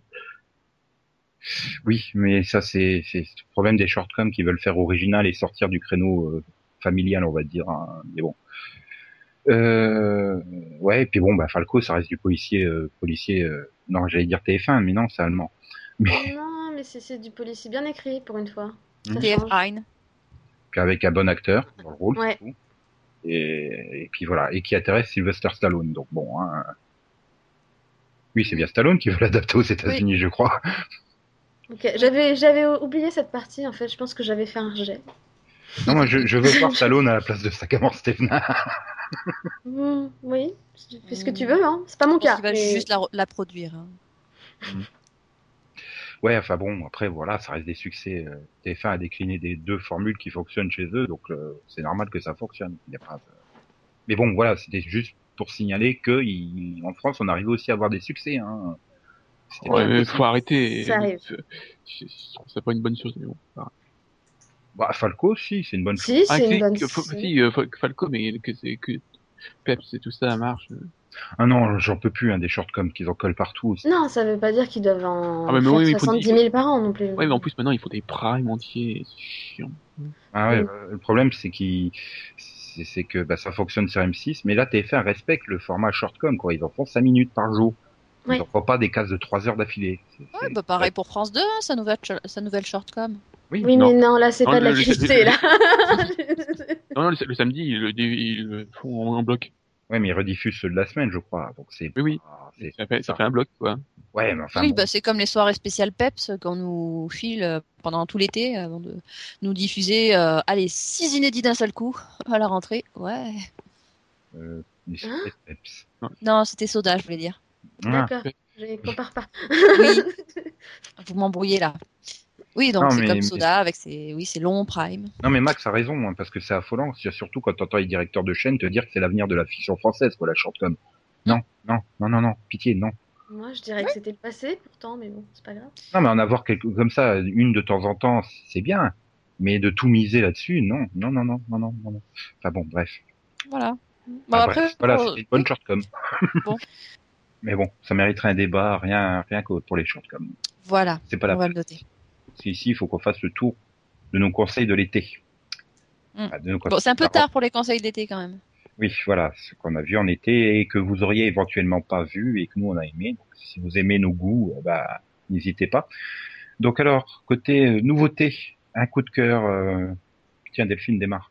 Oui, mais ça c'est c'est le problème des shortcoms qui veulent faire original et sortir du créneau euh, familial, on va dire. hein. Mais bon. Euh, ouais, et puis bon, bah Falco, ça reste du policier, euh, policier. euh, non, j'allais dire TF1, mais non, c'est allemand. Mais Non, mais c'est c'est du policier bien écrit pour une fois. Ça. TF change. Hein. puis avec un bon acteur dans le rôle, Ouais. surtout. Et, et puis voilà, et qui intéresse Sylvester Stallone. Donc bon. Hein. Oui, c'est bien Stallone qui veut l'adapter aux États-Unis, je crois. Ok, j'avais j'avais oublié cette partie en fait. Je pense que j'avais fait un jet. Non, moi, je, je veux voir Stallone à la place de Sagamore Stephen. Hmm, oui, tu fais ce que tu veux, hein. C'est pas mon cas. qu'il va mais- juste la, la produire. hein. Ouais, enfin bon, après voilà, ça reste des succès. euh, TF1 a décliné des deux formules qui fonctionnent chez eux, donc euh, c'est normal que ça fonctionne. Il y a pas de- Mais bon, voilà, c'était juste pour signaler que il- en France, on arrivait aussi à avoir des succès. Hein. Ouais, mais faut arrêter. Ça arrive. Ça pas une bonne chose. Mais bon. Enfin, Bah, Falco, si, c'est une bonne chose. Si, Ah, c'est si, une bonne série. si, euh, Fal- Falco, mais que c'est que Peps et tout ça marche. euh. Ah non, j'en peux plus, hein, des shortcoms qu'ils en collent partout. C'est- Non, ça veut pas dire qu'ils doivent en Ah, mais faire oui, mais faut 70 dire- 000 par an non plus. Ouais, mais en plus maintenant il faut des primes entiers. C'est chiant. Ah ouais, Oui. euh, le problème c'est qu'il c'est c'est que bah, ça fonctionne sur M6, mais là TF1 respecte le format shortcom, quoi. Ils en font 5 minutes par jour. Ils Ouais. en font pas des cases de 3 heures d'affilée. Ouais, bah pareil pour France 2, hein, sa, nouvelle, sa nouvelle shortcom. Oui, Oui, Non. mais non, là, c'est Non, pas de la qualité, là. Non, non, le, le samedi ils le, ils le font en, en bloc. Ouais, mais ils rediffusent ceux de la semaine, je crois. Donc c'est. Oui, oui. ah, c'est- Ça fait, ça fait un bloc quoi. Ouais, mais enfin. oui, bon. bah, c'est comme les soirées spéciales PEPS qu'on nous file euh, pendant tout l'été avant de nous diffuser, euh, allez, six inédits d'un seul coup à la rentrée. Ouais. Euh, Hein Peps. Non, c'était Soda, je voulais dire. Ah, D'accord, je compare pas. Oui. Vous m'embrouillez là. Oui, donc c'est mais- comme mais- Soda avec ses, oui, c'est long prime. Non, mais Max a raison, hein, parce que c'est affolant. Surtout quand t'entends les directeurs de chaîne te dire que c'est l'avenir de la fiction française, quoi, la shortcom. Non, non, non, non, non, pitié, non. Moi, je dirais que c'était le passé, pourtant, mais bon, c'est pas grave. Non, mais en avoir quelque comme ça, une de temps en temps, c'est bien. Mais de tout miser là-dessus, non, non, non, non, non, non, non. non. Enfin bon, bref. Voilà. Bon, Ah, après, bref, voilà, pour- c'était une bonne shortcom. Bon. Mais bon, ça mériterait un débat, rien, rien que pour les shortcom. Voilà, C'est pas on la va peine. le noter. Qu'ici, il faut qu'on fasse le tour de nos conseils de l'été. Hmm. Ah, Bon, c'est un peu conseils- tard pour les conseils d'été quand même. Oui, voilà, ce qu'on a vu en été et que vous auriez éventuellement pas vu et que nous on a aimé. Donc, si vous aimez nos goûts, euh, bah n'hésitez pas. Donc alors, côté euh, nouveauté, un coup de cœur. euh, Tiens, Delphine démarre.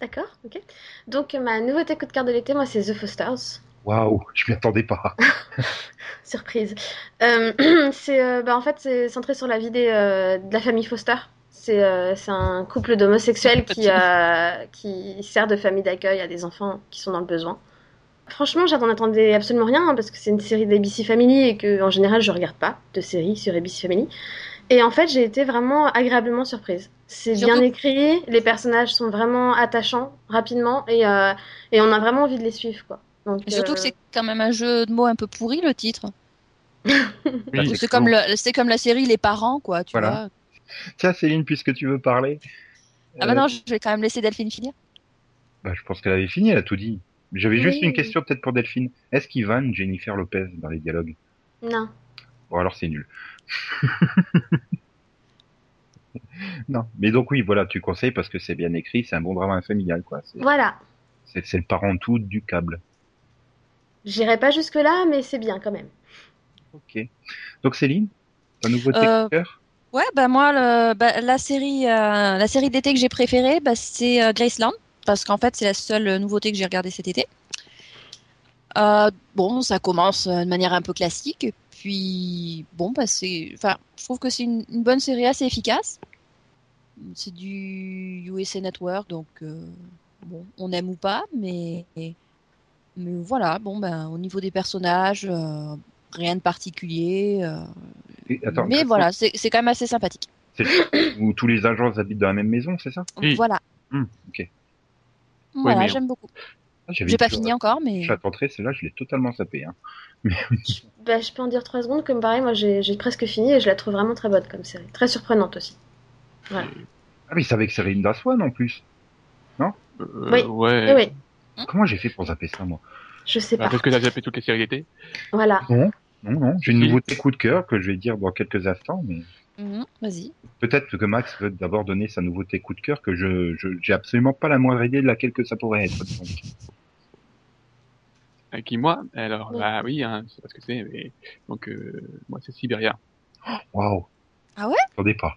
D'accord, ok. Donc, ma nouveauté coup de cœur de l'été, moi, c'est The Fosters. Waouh, je m'y attendais pas. Surprise. Euh, c'est euh, bah, en fait c'est centré sur la vie des, euh, de la famille Foster. C'est euh, c'est un couple d'homosexuels qui, qui sert de famille d'accueil à des enfants qui sont dans le besoin. Franchement, j'en attendais absolument rien hein, parce que c'est une série d'ABC Family et que en général je regarde pas de séries sur ABC Family. Et en fait, j'ai été vraiment agréablement surprise. C'est bien écrit, les personnages sont vraiment attachants rapidement et, euh, et on a vraiment envie de les suivre quoi. Donc, Et surtout euh, que c'est quand même un jeu de mots un peu pourri le titre. C'est comme bon. le, c'est comme la série Les Parents quoi, tu Voilà. vois. Tiens, Céline, puisque tu veux parler. Ah bah euh, non, je vais quand même laisser Delphine finir. bah, je pense qu'elle avait fini, elle a tout dit. J'avais juste une question peut-être pour Delphine. Est-ce qu'il vanne Jennifer Lopez dans les dialogues? Non. Bon, alors c'est nul. non, mais donc oui, voilà, tu conseilles parce que c'est bien écrit, c'est un bon drama familial, quoi. C'est Voilà. c'est- c'est le parent tout du câble. J'irai pas jusque-là, mais c'est bien quand même. Ok. Donc Céline, ta nouveauté Euh, cœur Ouais, bah moi, le, bah, la série, euh, la série d'été que j'ai préférée, bah, c'est euh, Graceland, parce qu'en fait, c'est la seule nouveauté que j'ai regardée cet été. Euh, bon, ça commence euh, de manière un peu classique, et puis bon, bah c'est, enfin, je trouve que c'est une, une bonne série assez efficace. C'est du USA Network, donc euh, bon, on aime ou pas, mais mais voilà, bon, ben au niveau des personnages, euh, rien de particulier. euh, Et- attends, mais voilà, c'est c'est quand même assez sympathique. c'est où tous les agents habitent dans la même maison, c'est ça? Oui. Voilà. Hmm, Ok. Voilà, mais- j'aime beaucoup. Ah, J'ai pas fini encore, mais J'attendrai, celle-là, je l'ai totalement sapé. Hein. Bah, je peux en dire trois secondes, comme pareil, moi j'ai j'ai presque fini et je la trouve vraiment très bonne comme série. Très surprenante aussi. Ah oui, c'est avec Céline Daswan en plus. Euh, Oui. Ouais. Oui, Comment j'ai fait pour zapper ça, moi? Je sais Bah, pas. parce que t'as zappé toutes les séries d'été. Voilà. Non, non, non. J'ai une nouveauté coup de cœur que je vais dire dans quelques instants, mais Mhm, vas-y. peut-être que Max veut d'abord donner sa nouveauté coup de cœur que je je- j'ai absolument pas la moindre idée de laquelle que ça pourrait être. donc. Euh, qui moi? Alors Oui. bah oui, hein, je sais pas ce que c'est, mais donc euh, moi c'est Siberia. Waouh. Ah ouais? Attendez pas.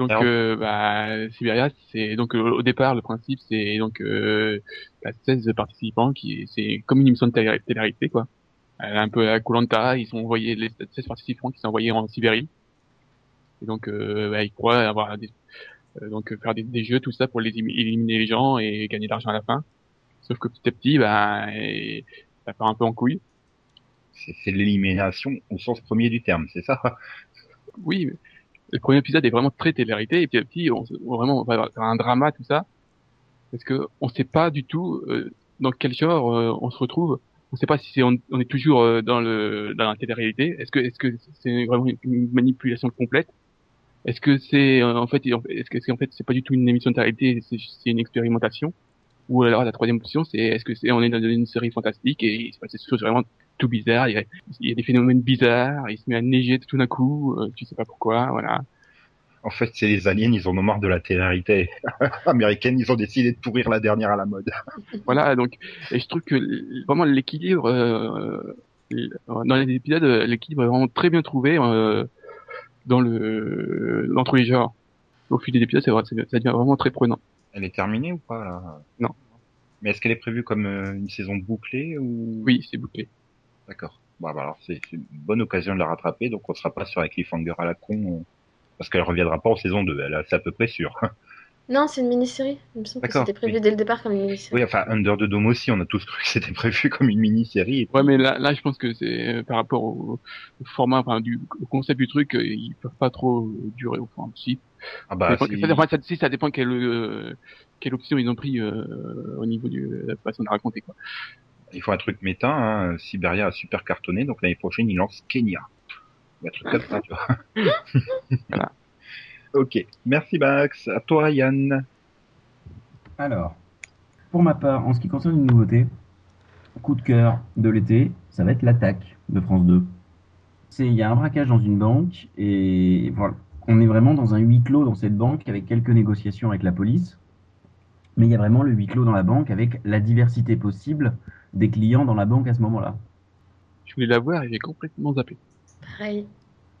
Donc euh, bah Siberia, c'est donc euh, au départ le principe c'est donc euh, bah, 16 participants qui c'est comme une émission de télé- télé-réalité quoi. Un peu à Koh-Lanta, ils sont envoyés les 16 participants qui sont envoyés en Sibérie. Et donc euh, bah, ils pourraient avoir des, euh, donc faire des, des jeux tout ça pour les élim- éliminer les gens et gagner de l'argent à la fin. Sauf que petit à petit bah et, ça part un peu en couille. C'est c'est l'élimination au sens premier du terme, c'est ça? Oui, le premier épisode est vraiment très télé-réalité et petit à petit, on, vraiment on va avoir un drama tout ça, parce que on sait pas du tout euh, dans quel genre euh, on se retrouve. On sait pas si c'est on, est toujours euh, dans le dans la télé-réalité. Est-ce que est-ce que c'est vraiment une manipulation complète? Est-ce que c'est euh, en fait est-ce que c'est en fait c'est pas du tout une émission de télé-réalité, c'est une expérimentation? Ou alors la troisième option, c'est est-ce que c'est on est dans une série fantastique et il se passe des choses vraiment tout bizarres. Il y a, il y a des phénomènes bizarres. Il se met à neiger tout d'un coup. euh, tu sais pas pourquoi. Voilà. En fait, c'est les aliens, ils en ont marre de la télé-réalité américaine, ils ont décidé de pourrir la dernière à la mode. Voilà. Donc, et je trouve que vraiment l'équilibre euh, dans les épisodes, euh, l'équilibre est vraiment très bien trouvé euh, dans le tous les genres. Au fil des épisodes, c'est vrai, ça devient vraiment très prenant. Elle est terminée ou pas là? Non. Mais est-ce qu'elle est prévue comme une saison bouclée ou? Oui, c'est bouclé. D'accord. Bon, bah alors c'est une bonne occasion de la rattraper, donc on sera pas sur la cliffhanger à la con, euh, parce qu'elle reviendra pas en saison 2, elle, c'est à peu près sûr. Non, c'est une mini-série. Il me semble que D'accord, c'était prévu oui. dès le départ comme une mini-série. oui, enfin Under the Dome aussi, on a tous cru que c'était prévu comme une mini-série. Ouais, mais là, là, je pense que c'est euh, par rapport au, au format, enfin, du au concept du truc, euh, ils peuvent pas trop euh, durer. Enfin, si. Ah Ça bah, dépend, si- ça, dépend- ça- si, ça dépend quelle euh, quelle option ils ont pris euh, au niveau de la façon de raconter quoi. Il faut un truc méta, hein. Siberia a super cartonné, donc l'année prochaine il lance Kenya. Un truc comme ça, tu vois. Voilà. Ok, merci Max. À toi Yann. Alors, pour ma part, en ce qui concerne une nouveauté, coup de cœur de l'été, ça va être l'attaque de France 2. C'est, il y a un braquage dans une banque et voilà, on est vraiment dans un huis clos dans cette banque avec quelques négociations avec la police. Mais il y a vraiment le huis clos dans la banque avec la diversité possible des clients dans la banque à ce moment-là. Je voulais la voir et j'ai complètement zappé. Pareil.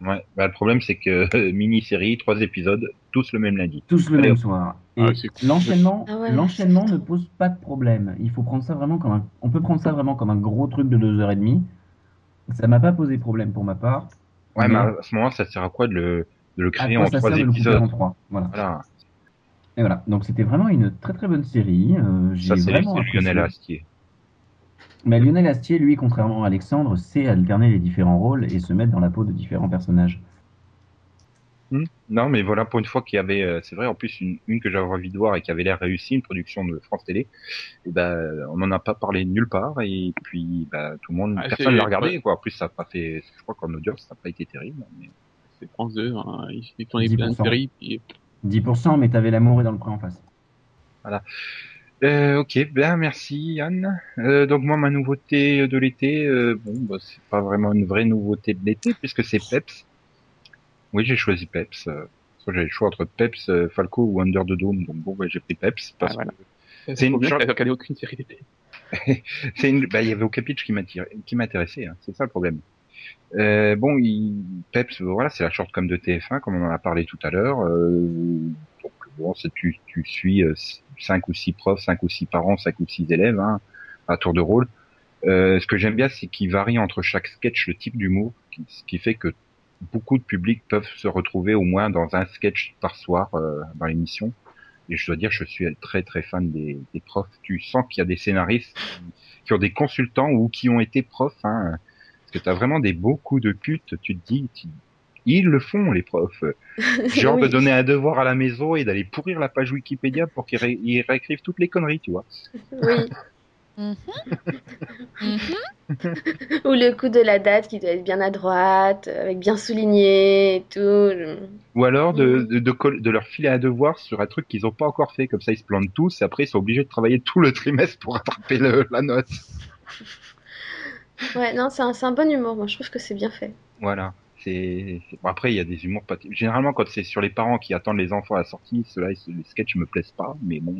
Ouais. Bah, le problème, c'est que mini-série, trois épisodes, tous le même lundi. Tous le Allez, même hop. soir. Et Ah, c'est cool. l'enchaînement, Ah ouais, l'enchaînement ne pose pas de problème. Il faut prendre ça vraiment comme un, on peut prendre ça vraiment comme un gros truc de deux heures et demie. Ça m'a pas posé problème pour ma part. Ouais, mais Mais- à ce moment, ça sert à quoi de le, de le créer en trois épisodes? en trois Voilà. Voilà. Et voilà. Donc c'était vraiment une très très bonne série. Euh, j'ai Ça, c'est vraiment apprécié. Lionel Astier. Mais Lionel Astier, lui, contrairement à Alexandre, sait alterner les différents rôles et se mettre dans la peau de différents personnages. Hmm. Non, mais voilà, pour une fois qu'il y avait, euh, c'est vrai, en plus, une, une que j'avais envie de voir et qui avait l'air réussie, une production de France Télé, et ben, on n'en a pas parlé nulle part, et puis, bah, tout le monde, Ah, personne l'a regardé, quoi. En plus, ça n'a pas fait, je crois qu'en audience, ça n'a pas été terrible, mais... C'est France 2, hein. ils tournent plein de 10%. séries, puis 10%, mais t'avais l'amour et dans le pré en face. Euh, ok, bien, merci Yann. Euh, donc moi, ma nouveauté de l'été, euh, bon, bah, c'est pas vraiment une vraie nouveauté de l'été puisque c'est Peps. Oui, j'ai choisi Peps. Euh, j'avais le choix entre Peps, euh, Falco ou Under the Dome, donc bon, bah, j'ai pris Peps parce Ah, voilà. que c'est une a regardé aucune série d'été. c'est une, bah, il y avait aucun pitch qui m'intéressait, hein, c'est ça le problème. Euh, bon, il, Peps, voilà, c'est la shortcom de TF1, comme on en a parlé tout à l'heure. Bon, tu, tu suis euh, cinq ou six profs, cinq ou six parents, cinq ou six élèves, hein, à tour de rôle. Euh, ce que j'aime bien, c'est qu'il varie entre chaque sketch le type d'humour, ce qui fait que beaucoup de publics peuvent se retrouver au moins dans un sketch par soir euh, dans l'émission. Et je dois dire, je suis très très fan des, des profs. Tu sens qu'il y a des scénaristes qui, ont des consultants ou qui ont été profs. Hein, parce que tu as vraiment des beaux coups de pute. Tu te dis, ils le font les profs. Genre de donner un devoir à la maison et d'aller pourrir la page Wikipédia pour qu'ils ré- ils réécrivent toutes les conneries, tu vois. Oui. Mhm. Mhm. Ou le coup de la date qui doit être bien à droite, avec bien souligné et tout. Ou alors de, Mhm. de, de, coll- de leur filer un devoir sur un truc qu'ils ont pas encore fait. Comme ça, ils se plantent tous et après, ils sont obligés de travailler tout le trimestre pour rattraper le, la note. Ouais, non, c'est un, c'est un bon humour. Moi, je trouve que c'est bien fait. Voilà. C'est bon, après il y a des humours pas généralement quand c'est sur les parents qui attendent les enfants à la sortie, ceux-là les sketchs me plaisent pas, mais bon.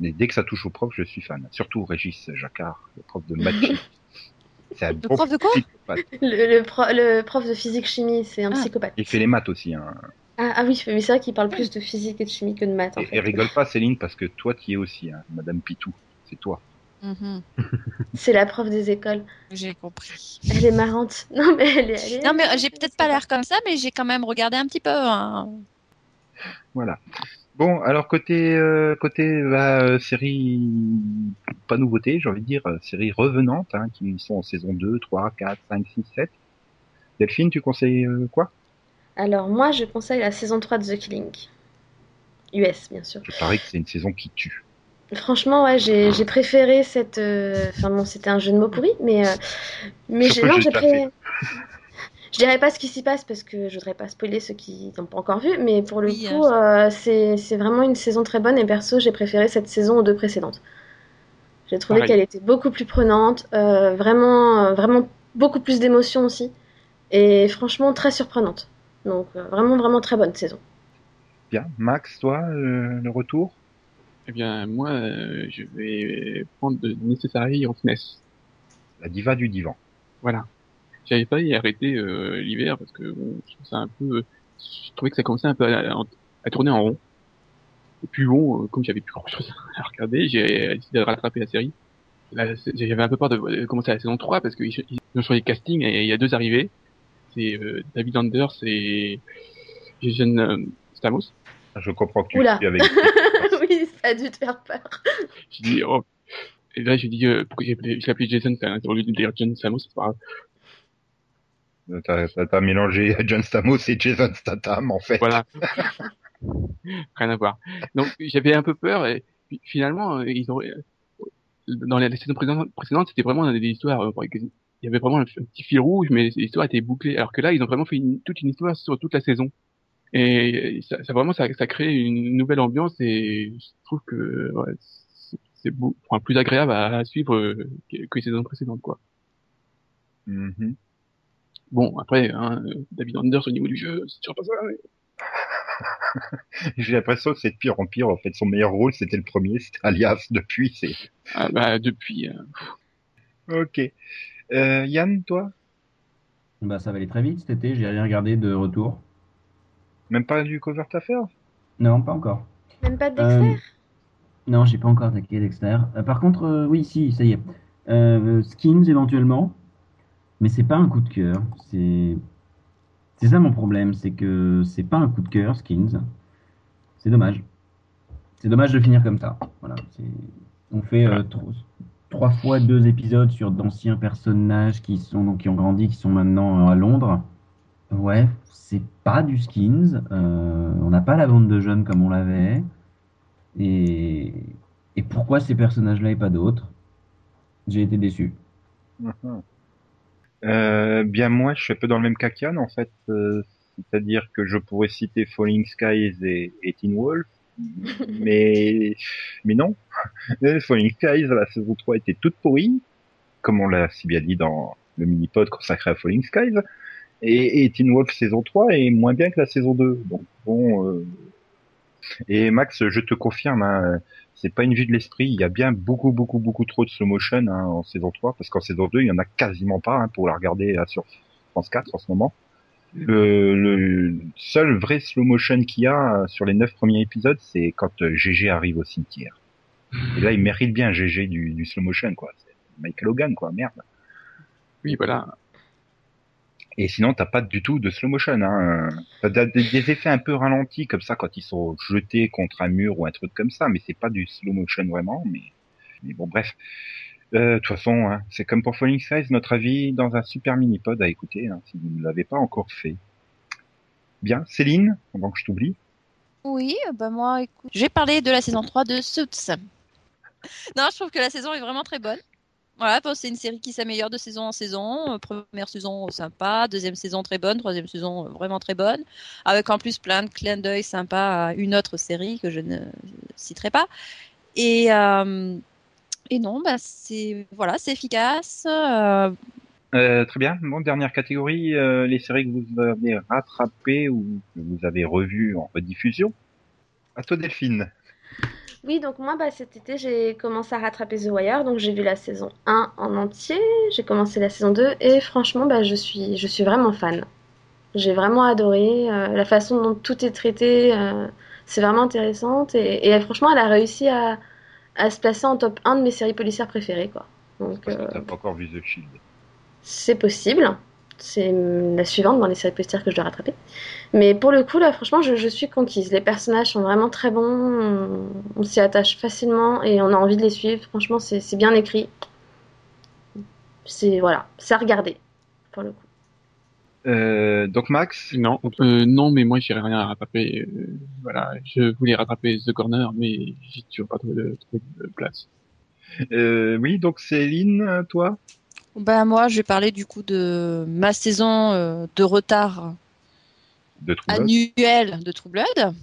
Mais dès que ça touche au prof, je suis fan. Surtout Régis Jacquard, le prof de maths. c'est un bon prof de quoi? psychopathe. Le, le, pro- le prof de physique-chimie, c'est un Ah. psychopathe. Il fait les maths aussi. Hein. Ah, ah oui, mais c'est vrai qu'il parle plus de physique et de chimie que de maths, en Et, fait. et rigole pas Céline parce que toi tu y es aussi, hein, Madame Pitou. C'est toi. Mhm. C'est la prof des écoles. J'ai compris. Elle est marrante. Non, mais elle est. elle est- Non, mais euh, j'ai peut-être pas l'air comme ça, mais j'ai quand même regardé un petit peu. hein. Voilà. Bon, alors côté euh, côté bah, euh, série pas nouveauté, j'ai envie de dire euh, série revenante hein, qui sont en saison 2, 3, 4, 5, 6, 7. Delphine, tu conseilles euh, quoi? Alors, moi, je conseille la saison 3 de The Killing. US, bien sûr. Je parie que c'est une saison qui tue. Franchement, ouais, j'ai j'ai préféré cette. euh, Enfin, bon, c'était un jeu de mots pourri, mais. euh, Mais j'ai. Non, j'ai j'ai déjà pré... Je dirais pas ce qui s'y passe parce que je voudrais pas spoiler ceux qui n'ont pas encore vu, mais pour le Oui, coup, euh, c'est c'est vraiment une saison très bonne et perso, j'ai préféré cette saison aux deux précédentes. J'ai trouvé Pareil. qu'elle était beaucoup plus prenante, euh, vraiment, euh, vraiment beaucoup plus d'émotions aussi, et franchement très surprenante. Donc euh, vraiment, vraiment très bonne saison. Bien. Max, toi, euh, le retour? Eh bien, moi, euh, je vais prendre de Necessary en SNES. La diva du divan. Voilà. J'avais pas y arrêter euh, l'hiver parce que bon, je trouve ça un peu. Je trouvais que ça commençait un peu à, à- à tourner en rond. Et puis bon, euh, comme j'avais plus grand chose à regarder, j'ai décidé de rattraper la série. Là, J'avais un peu peur de, de commencer la saison 3 parce qu'ils ils ont changé de casting et il y a deux arrivés. C'est euh, David Anders et Jason euh, Stamos. Je comprends que tu Oula. suis avec. a dû te faire peur. J'ai dit, oh. Et là, j'ai dit, euh, pourquoi j'ai appelé, Jason, au lieu de dire John Stamos, c'est pas grave. T'as t'as- mélangé John Stamos et Jason Statham en fait. Voilà. Rien à voir. Donc, j'avais un peu peur et puis, finalement, euh, ils ont, euh, dans les saisons précédentes, c'était vraiment des histoires, euh, il y avait vraiment un, un petit fil rouge, mais l'histoire était bouclée. Alors que là, ils ont vraiment fait une- toute une histoire sur toute la saison. Et ça, ça vraiment, ça, ça crée une nouvelle ambiance et je trouve que ouais, c'est- enfin, plus agréable à, à suivre que, que les saisons précédentes, quoi. Mhm. Bon, après, hein, David Anders au niveau du jeu, c'est toujours pas ça. mais- J'ai l'impression que c'est de pire en pire. En fait, son meilleur rôle, c'était le premier, c'était Alias. Depuis, c'est... Ah, bah, depuis, euh, Ok. Euh, Yann, toi? Bah, ça va aller très vite cet été, j'ai rien regardé de retour. Même pas du cover à faire Non, pas encore. Même pas de Dexter? Euh, non, j'ai pas encore attaqué Dexter. Euh, par contre, euh, oui, si, ça y est. Euh, Skins éventuellement, mais c'est pas un coup de cœur. C'est c'est ça mon problème, c'est que c'est pas un coup de cœur, Skins. C'est dommage. C'est dommage de finir comme ça. Voilà, c'est- on fait euh, tro- trois fois deux épisodes sur d'anciens personnages qui sont donc qui ont grandi, qui sont maintenant euh, à Londres. Ouais, c'est pas du Skins. Euh, on n'a pas la bande de jeunes comme on l'avait. Et, et pourquoi ces personnages-là et pas d'autres? J'ai été déçu. Mhm. Euh, bien moi, je suis un peu dans le même cas qu'Yann, en fait. Euh, C'est-à-dire que je pourrais citer Falling Skies et, et Teen Wolf, mais mais non. Falling Skies, la saison 3 était toute pourrie, comme on l'a si bien dit dans le mini-pod consacré à Falling Skies. Et, et Teen Wolf saison 3 est moins bien que la saison 2. Donc bon. euh, Et Max, je te confirme, hein, c'est pas une vue de l'esprit. Il y a bien beaucoup, beaucoup, beaucoup trop de slow motion hein, en saison 3, parce qu'en saison 2, il y en a quasiment pas hein, pour la regarder là, sur France 4 en ce moment. Le, le seul vrai slow motion qu'il y a euh, sur les neuf premiers épisodes, c'est quand euh, GG arrive au cimetière. Et là, il mérite bien GG du, du slow motion, quoi. Michael Hogan, quoi, merde. oui, voilà. Et sinon, t'as pas du tout de slow motion. Hein. T'as des, effets un peu ralentis comme ça quand ils sont jetés contre un mur ou un truc comme ça, mais c'est pas du slow motion vraiment. Mais, bon, bref. Euh, De toute façon, hein, c'est comme pour Falling Skies, notre avis dans un super mini-pod à écouter hein, si vous ne l'avez pas encore fait. Bien, Céline, avant que je t'oublie. Oui, bah moi, écoute, j'ai parlé de la saison 3 de Suits. Non, je trouve que la saison est vraiment très bonne. Voilà, c'est une série qui s'améliore de saison en saison. Euh, Première saison sympa, deuxième saison très bonne, troisième saison euh, vraiment très bonne, avec en plus plein de clins d'œil sympas à une autre série que je ne citerai pas. Et euh, non, bah c'est voilà, c'est efficace. euh, Euh, très bien. Bon, dernière catégorie, euh, les séries que vous avez rattrapées ou que vous avez revues en rediffusion. À toi, Delphine. Oui, donc moi, bah, cet été, j'ai commencé à rattraper The Wire. Donc, j'ai vu la saison 1 en entier. J'ai commencé la saison 2. Et franchement, bah, je suis, je suis vraiment fan. J'ai vraiment adoré euh, la façon dont tout est traité. euh, c'est vraiment intéressante. Et, et franchement, elle a réussi à, à se placer en top 1 de mes séries policières préférées. Quoi. Donc, euh, t'as pas encore vu The Shield. c'est possible. C'est la suivante dans les séries policières que je dois rattraper. Mais pour le coup, là, franchement, je, je suis conquise. Les personnages sont vraiment très bons. On, on s'y attache facilement et on a envie de les suivre. Franchement, c'est c'est bien écrit. C'est voilà, c'est à regarder pour le coup. Euh, donc Max, Non, euh, non, mais moi, j'ai rien à rattraper. euh, voilà, je voulais rattraper The Corner, mais j'ai toujours pas trouvé de, de place. euh, oui, donc Céline, toi? Bah moi, je vais parler du coup de ma saison euh, de retard de annuel de True Blood.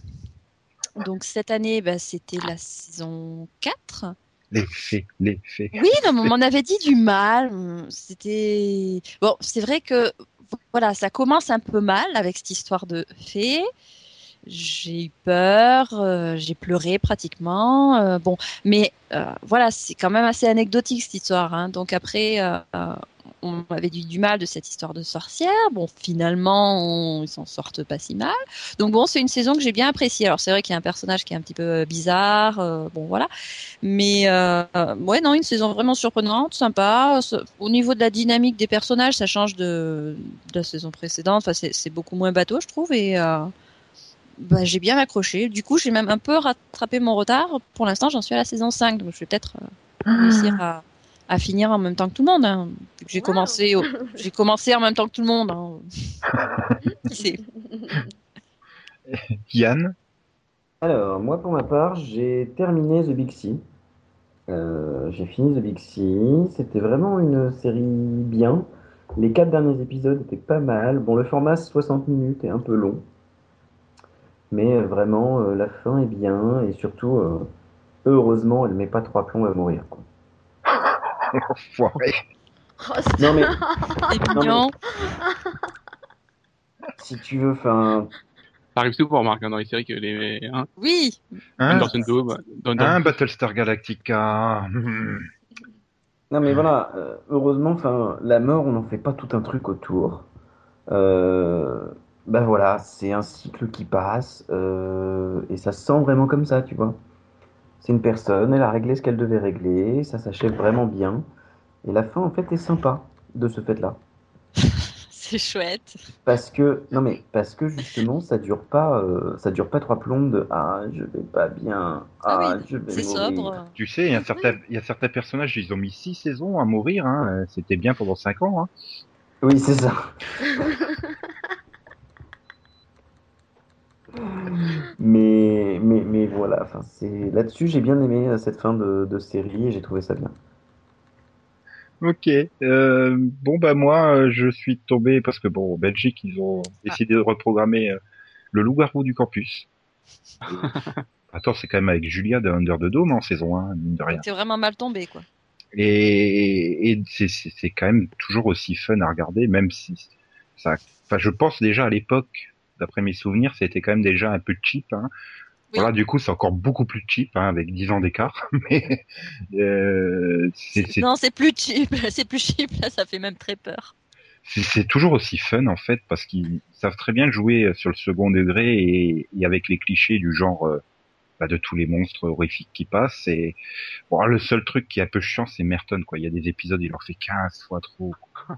Donc cette année, bah, c'était la saison 4. Les faits, les faits. Oui, non, mais on m'en avait dit du mal. C'était bon, c'est vrai que voilà, ça commence un peu mal avec cette histoire de fée. J'ai eu peur, euh, j'ai pleuré pratiquement. euh, bon, mais euh, voilà, c'est quand même assez anecdotique cette histoire. hein. Donc après, euh, euh, on m'avait dit du mal de cette histoire de sorcière. Bon, finalement, on- ils s'en sortent pas si mal. Donc bon, c'est une saison que j'ai bien appréciée. Alors c'est vrai qu'il y a un personnage qui est un petit peu euh, bizarre. bon, voilà. Mais ouais, non, une saison vraiment surprenante, sympa. Au niveau de la dynamique des personnages, ça change de, de la saison précédente. Enfin, c'est beaucoup moins bateau, je trouve. Et bah, j'ai bien accroché. Du coup, j'ai même un peu rattrapé mon retard. Pour l'instant, j'en suis à la saison 5. Donc, je vais peut-être euh, réussir à, à finir en même temps que tout le monde. Hein. J'ai Wow. commencé, au- j'ai commencé en même temps que tout le monde. Hein. Qui sait Yann, Alors, moi pour ma part, j'ai terminé The Big Sea. Euh, j'ai fini The Big Sea. C'était vraiment une série bien. Les quatre derniers épisodes étaient pas mal. Bon, le format 60 minutes est un peu long. Mais euh, vraiment, euh, la fin est bien. Et surtout, euh, heureusement, elle met pas trois plombs à mourir. quoi. enfoiré. Oh, c'est- Non, mais C'est Non, mais- mignon. si tu veux, enfin, Ça arrive souvent, Marc, hein, dans les séries que les, hein, Oui, Hein dans Dome, dans, dans, Hein, Battlestar Galactica. Hmm. Non mais voilà, euh, heureusement, enfin, la mort, on n'en fait pas tout un truc autour. Euh, ben voilà, c'est un cycle qui passe euh, et ça se sent vraiment comme ça, tu vois. C'est une personne, elle a réglé ce qu'elle devait régler, ça s'achève vraiment bien et la fin en fait est sympa de ce fait-là. c'est chouette. Parce que non mais parce que justement ça dure pas, euh, ça dure pas trois plombes de ah je vais pas bien, Ah ah, oui, je vais mourir. sobre. Tu sais, il y a certains, il y a certains personnages, ils ont mis six saisons à mourir. Hein. euh, C'était bien pendant cinq ans. Hein. Oui c'est ça. Mais, mais, mais voilà, enfin, c'est là-dessus j'ai bien aimé euh, cette fin de, de série et j'ai trouvé ça bien. Ok. Euh, bon bah moi, euh, je suis tombé parce que bon, en Belgique, ils ont décidé de reprogrammer euh, le loup-garou du campus. Attends, c'est quand même avec Julia de Under the Dome en saison 1, mine de rien. T'es vraiment mal tombé, quoi. Et, et c'est- c'est c'est quand même toujours aussi fun à regarder, même si ça. Enfin, je pense déjà à l'époque, d'après mes souvenirs, c'était quand même déjà un peu cheap. Hein. Oui. Voilà, du coup, c'est encore beaucoup plus cheap, hein, avec 10 ans d'écart. Mais euh, c'est c'est- Non, c'est plus cheap. C'est plus cheap, là, ça fait même très peur. c'est c'est toujours aussi fun en fait, parce qu'ils savent très bien jouer sur le second degré et, et avec les clichés du genre. euh, bah, de tous les monstres horrifiques qui passent et bon le seul truc qui est un peu chiant c'est Merton quoi il y a des épisodes il leur fait 15 fois trop de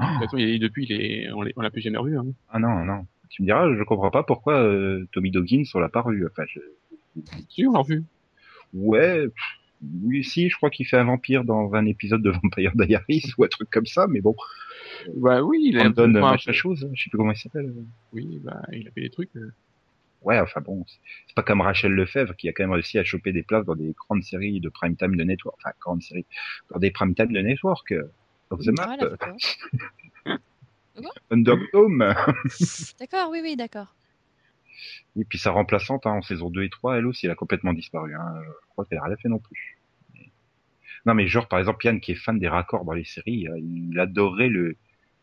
toute façon, il est, depuis, il est, on l'a on l'a plus jamais revu. Hein. Ah non, non. Tu me diras, je comprends pas pourquoi euh, Tommy Doggins on l'a pas revu. Enfin, je... Si, on l'a revu. ouais, pff, oui, si, je crois qu'il fait un vampire dans un épisode de Vampire Diaries ou un truc comme ça, mais bon, Bah oui, il a donne enfin, machin chose, je sais plus comment il s'appelle. Oui, bah, il a fait des trucs. euh. Ouais, enfin bon, c'est- c'est pas comme Rachel Lefebvre qui a quand même réussi à choper des places dans des grandes séries de prime time de network, enfin grandes séries, dans des prime time de network. euh, Of the map, Voilà, d'accord. Underdome. D'accord, oui, oui, d'accord. Et puis sa remplaçante hein, en saison 2 et 3, elle aussi, elle a complètement disparu. Hein. Je crois qu'elle a rien fait non plus. Non mais genre par exemple Yann qui est fan des raccords dans les séries, euh, il adorait le,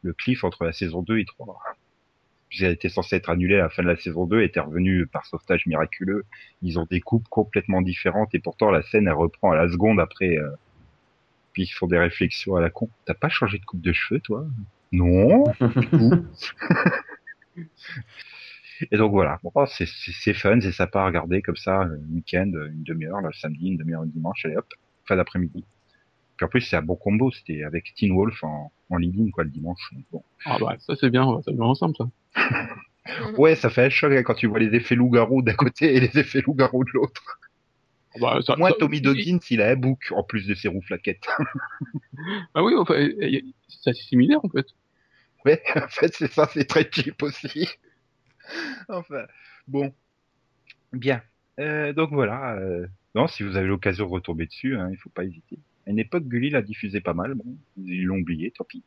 le cliff entre la saison 2 et 3. Puis elle était censée être annulée à la fin de la saison 2, elle était revenue par sauvetage miraculeux. Ils ont des coupes complètement différentes et pourtant la scène elle reprend à la seconde après. euh, Puis ils font des réflexions à la con. T'as pas changé de coupe de cheveux toi? Non. du coup. Et donc voilà, bon, oh, c'est fun, c'est sympa à regarder comme ça, le week-end, une demi-heure, le samedi, une demi-heure le dimanche, allez hop, fin d'après-midi. Puis en plus c'est un bon combo, c'était avec Teen Wolf en, en leading quoi le dimanche. Donc, bon. Ah bah, ça c'est bien, ça va ensemble, ça. Ouais, ça fait un choc hein, quand tu vois les effets loup-garou d'un côté et les effets loup-garou de l'autre. Ah Bah, ça, Moi, ça- Tommy Doggins, il a un bouc en plus de ses roues flaquettes. Ah oui, enfin, c'est assez similaire, en fait. Ouais, en fait c'est ça, c'est très cheap aussi. enfin, bon, bien. Euh, donc voilà. Euh, non, si vous avez l'occasion de retomber dessus, hein, il faut pas hésiter. À une époque, Gulli l'a diffusé pas mal. Ils l'ont oublié, tant pis.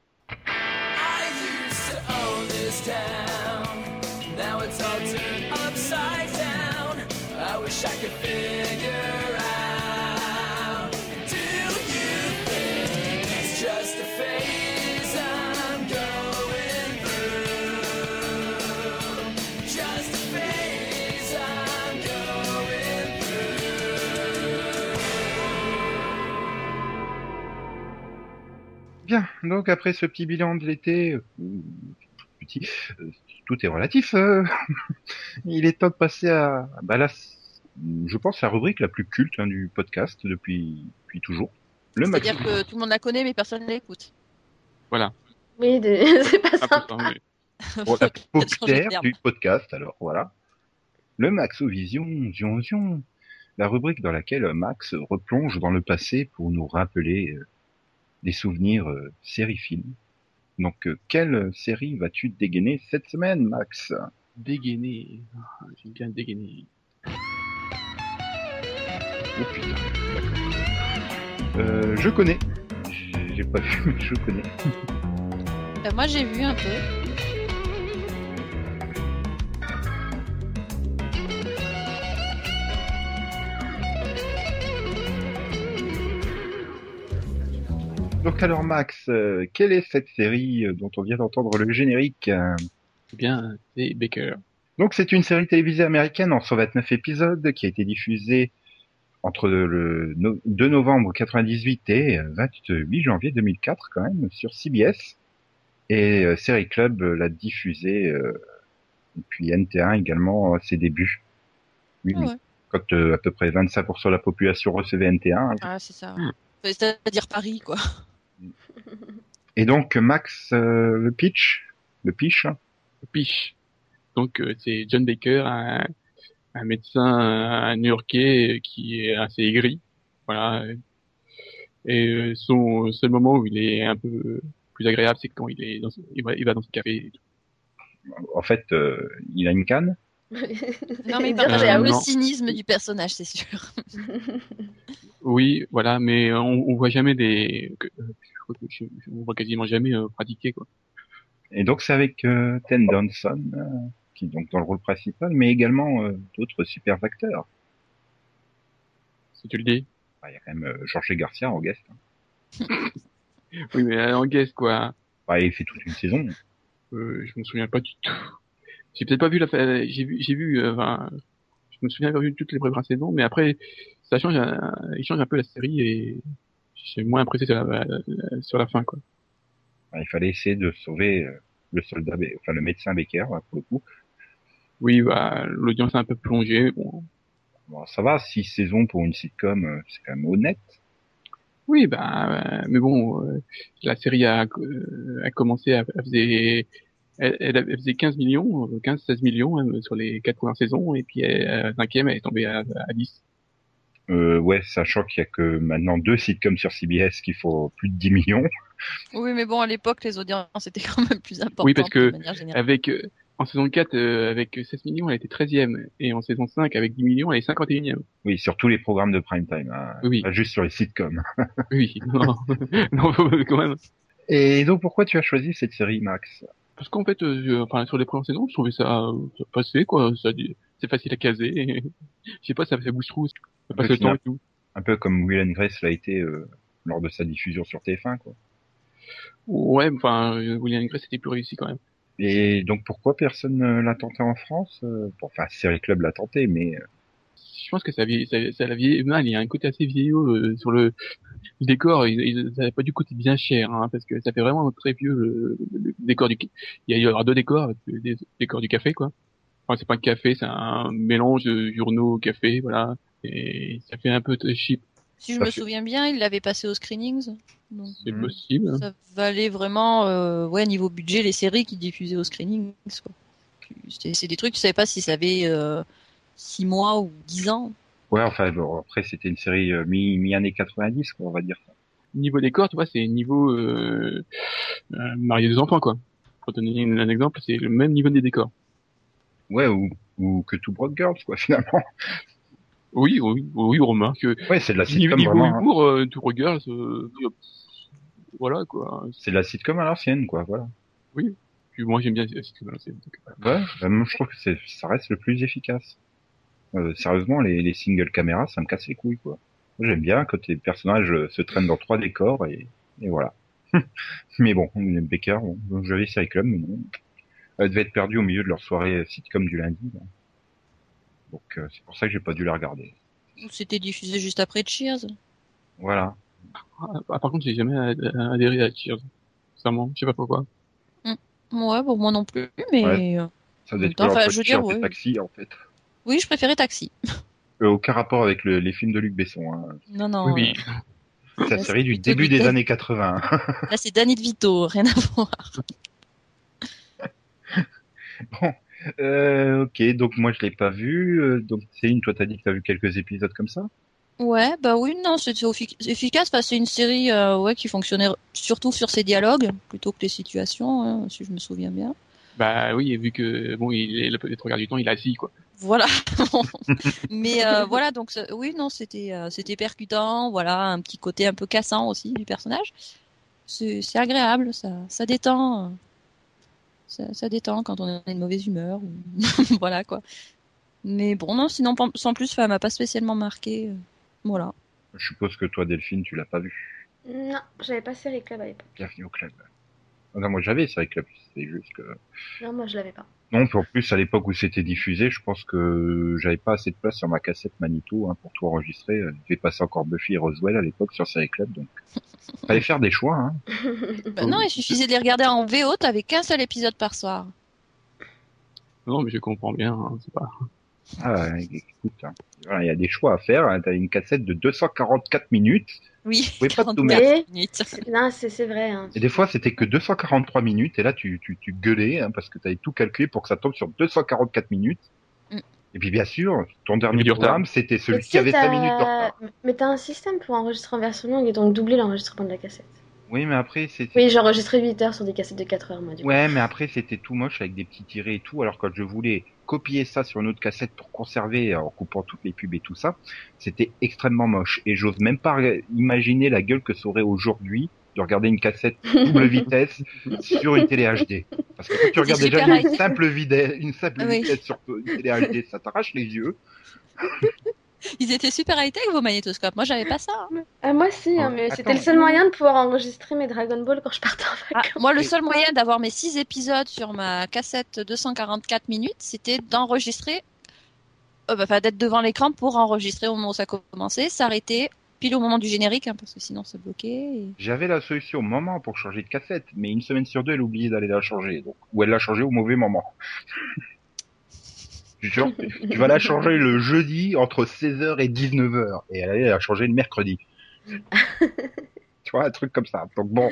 Donc après ce petit bilan de l'été, euh, petit, euh, tout est relatif. euh, il est temps de passer à, bah là, je pense la rubrique la plus culte hein, du podcast depuis, depuis toujours. Le Max. C'est-à-dire que tout le monde la connaît, mais personne ne l'écoute. Voilà. Oui, de- c'est pas Ah, putain, Bon, la populaire du podcast, alors voilà. Le Maxovision, zion, zion. La rubrique dans laquelle Max replonge dans le passé pour nous rappeler euh, des souvenirs euh, séries-films. Donc, euh, quelle série vas-tu dégainer cette semaine, Max? Dégainer. Ah, J'aime bien dégainer. Oh putain, d'accord. Euh, je connais. J'ai j'ai pas vu, mais je connais. Euh, moi, j'ai vu un peu. Donc alors, Max, euh, quelle est cette série euh, dont on vient d'entendre le générique? Euh, Eh bien, c'est Baker. Donc c'est une série télévisée américaine en 129 épisodes qui a été diffusée entre le no- 2 novembre 98 et euh, 28 janvier 2004 quand même sur CBS. Et euh, Série Club euh, l'a diffusée euh, et puis NT1 également à ses débuts. Oui, Ah ouais. Quand euh, à peu près 25% de la population recevait NT1. Ah, c'est ça. C'est-à-dire Paris, quoi. Et donc Max, euh, le pitch, le pitch, hein. Piche. Donc euh, c'est John Baker, un, un médecin new-yorkais euh, qui est assez aigri, voilà. Et euh, son seul moment où il est un peu plus agréable, c'est quand il est dans, il va, il va dans ce café. en fait, euh, il a une canne. Non, mais Euh, le non. cynisme du personnage, c'est sûr. Oui, voilà, mais on, on voit jamais des, je je- on voit quasiment jamais euh, pratiquer quoi. Et donc c'est avec euh, Ten Donson, euh, qui est donc dans le rôle principal, mais également euh, d'autres super acteurs. Si tu le dis. Enfin, Il y a quand même Jorge Garcia en guest. hein. Oui, mais en guest quoi. Enfin, il fait toute une saison. Je me souviens pas du tout. J'ai peut-être pas vu la, j'ai vu, j'ai vu, enfin, je me souviens avoir vu toutes les saisons, mais après, ça change, un- il change un peu la série et j'ai moins apprécié sur la, sur la fin, quoi. Il fallait essayer de sauver euh, le soldat, enfin le médecin Becker là, pour le coup. Oui, bah, l'audience a un peu plongé, bon. Bon, ça va, six saisons pour une sitcom, euh, c'est quand même honnête. Oui, bah, euh, mais bon, euh, la série a, a commencé, à, elle faisait, elle, elle- faisait 15 millions, 15-16 millions hein, sur les quatre premières saisons, et puis la cinquième, elle est tombée à, à 10. Euh, ouais, sachant qu'il y a que maintenant deux sitcoms sur CBS qui font plus de 10 millions. Oui, mais bon, à l'époque, les audiences étaient quand même plus importantes. Oui, parce que. Avec, euh, en saison 4, euh, avec 16 millions, elle était 13e. Et en saison 5, avec 10 millions, elle est 51e. Oui, sur tous les programmes de prime time, hein, Oui. pas juste sur les sitcoms. Oui, non, non, faut- quand même. Et donc pourquoi tu as choisi cette série, Max? Parce qu'en fait, euh, je- enfin, sur les premières saisons, je trouvais ça, ça passait, quoi. Ça, c'est facile à caser. Je sais pas, ça fait bouche-trousse. Ça passe Tout. Un peu comme Will and Grace l'a été euh, lors de sa diffusion sur TF1, quoi. Ouais, enfin, euh, William Grace était plus réussi quand même. Et donc pourquoi personne ne l'a tenté en France Euh, bon, Enfin, Série Club l'a tenté, mais euh, Je pense que ça, ça, ça la vieillit mal. Il y a un côté assez vieillot euh, sur le, le décor. Il, il, ça n'a pas du coûté bien cher, hein, parce que ça fait vraiment très vieux le, le décor du. Il y, aura deux décors le dé- décor du café, quoi. Enfin, c'est pas un café, c'est un mélange de journaux café, voilà. Et ça fait un peu cheap. Si je me souviens bien, il l'avait passé aux screenings. C'est Mhm. possible. ça valait vraiment, euh, ouais, niveau budget, les séries qui diffusaient aux screenings. C'est des trucs, tu savais pas si ça avait euh, 6 mois ou 10 ans. ouais, enfin bon, après c'était une série euh, mi mi années 90, quoi, on va dire. ça. Niveau décor, tu vois, c'est niveau euh, euh, marié des enfants, quoi. Pour donner un exemple, c'est le même niveau des décors. Ouais, ou ou que Two Broke Girls, quoi, finalement. Oui, oui, oui, remarque. que Ouais, c'est de la sitcom niveau vraiment. humour, euh, tout regarde, euh, voilà quoi. C'est de la sitcom à l'ancienne, quoi, voilà. Puis moi j'aime bien cette sitcom, donc, euh, Ouais, vraiment, je trouve que c'est, ça reste le plus efficace. Euh, sérieusement, les, les single caméras, ça me casse les couilles, quoi. Moi, J'aime bien quand les personnages euh, se traînent dans trois décors et, et voilà. mais bon, Baker, bon, j'avais Club, mais non. Elle devait être perdue au milieu de leur soirée euh, sitcom du lundi. là. Donc euh, c'est pour ça que j'ai pas dû la regarder. C'était diffusé juste après Cheers. Voilà. ah, par contre j'ai jamais ad- adhéré à Cheers. Sincèrement, je sais pas pourquoi. Ouais, pour moi non plus, mais Ouais. euh, Ça devait être Enfin, je veux dire, ouais. taxi, en fait. oui, je préférais Taxi. Euh, aucun rapport avec le- les films de Luc Besson. Hein. Non, non. oui, oui. C'est la série du début des Dan- années 80. euh, Là, c'est Danny DeVito, rien à voir. Bon, euh, ok, donc moi je l'ai pas vu. euh, donc Céline, toi t'as dit que t'as vu quelques épisodes comme ça? Ouais, bah oui, non, c'était effi- efficace. Enfin, c'est une série euh, ouais, qui fonctionnait surtout sur ses dialogues plutôt que les situations, hein, si je me souviens bien. Bah oui, et vu que bon, il est le trois quarts du temps, il est assis quoi. Voilà. Mais euh, voilà, donc ça- oui, non, c'était euh, c'était percutant. Voilà, un petit côté un peu cassant aussi du personnage. C'est c'est agréable, ça ça détend. Ça, ça détend quand on est de mauvaise humeur. ou- voilà quoi. Mais bon, non, sinon sans plus, ça m'a pas spécialement marqué. euh, Voilà. Je suppose que toi Delphine, tu l'as pas vu. Non, j'avais pas série club à l'époque. Bienvenue au club. Non, moi j'avais Série Club, c'est juste que... Non, moi je l'avais pas. Non, puis en plus, à l'époque où c'était diffusé, je pense que j'avais pas assez de place sur ma cassette Manitou hein, pour tout enregistrer. Je devais passer encore Buffy et Roswell à l'époque sur Série Club, donc fallait faire des choix. Hein. Bah non, il suffisait de les regarder en VO, t'avais qu'un seul épisode par soir. Non, mais je comprends bien. hein, c'est pas. Ah, écoute, hein. Il y a des choix à faire. Hein. T'as une cassette de 244 minutes, Oui, pouvez pas tout 44 mettre. minutes. Non, c'est c'est vrai. Hein. et des fois c'était que 243 minutes, et là tu, tu, tu gueulais hein, parce que t'avais tout calculé pour que ça tombe sur 244 minutes. Mm. Et puis bien sûr, ton dernier programme, c'était celui tu qui avait 5 t'as- minutes de retard. Mais t'as un système pour enregistrer en version longue et donc doubler l'enregistrement de la cassette. Oui, mais après c'était... Oui, j'ai enregistré 8 heures sur des cassettes de 4 heures, moi, du coup. Ouais, mais après c'était tout moche avec des petits tirés et tout. Alors quand je voulais copier ça sur une autre cassette pour conserver en coupant toutes les pubs et tout ça, c'était extrêmement moche. Et j'ose même pas imaginer la gueule que ça aurait aujourd'hui de regarder une cassette double vitesse sur une télé HD. Parce que quand tu regardes déjà une simple, vidé- une simple oui. vitesse sur une télé HD, ça t'arrache les yeux. Ils étaient super high-tech vos magnétoscopes. Moi, j'avais pas ça. hein. Ah, moi, si, hein, mais c'était le seul moyen de pouvoir enregistrer mes Dragon Ball quand je partais en Ah, vacances. moi, le seul moyen d'avoir mes 6 épisodes sur ma cassette 244 minutes, c'était d'enregistrer, euh, bah, enfin, d'être devant l'écran pour enregistrer au moment où ça commençait, s'arrêter pile au moment du générique, hein, parce que sinon ça bloquait. et- J'avais la solution au moment pour changer de cassette, mais une semaine sur deux, elle oubliait d'aller la changer. Donc, ou elle l'a changé au mauvais moment. Tu vas la changer le jeudi entre 16h et 19h. Et elle allait la changer le mercredi. tu vois, un truc comme ça. Donc bon.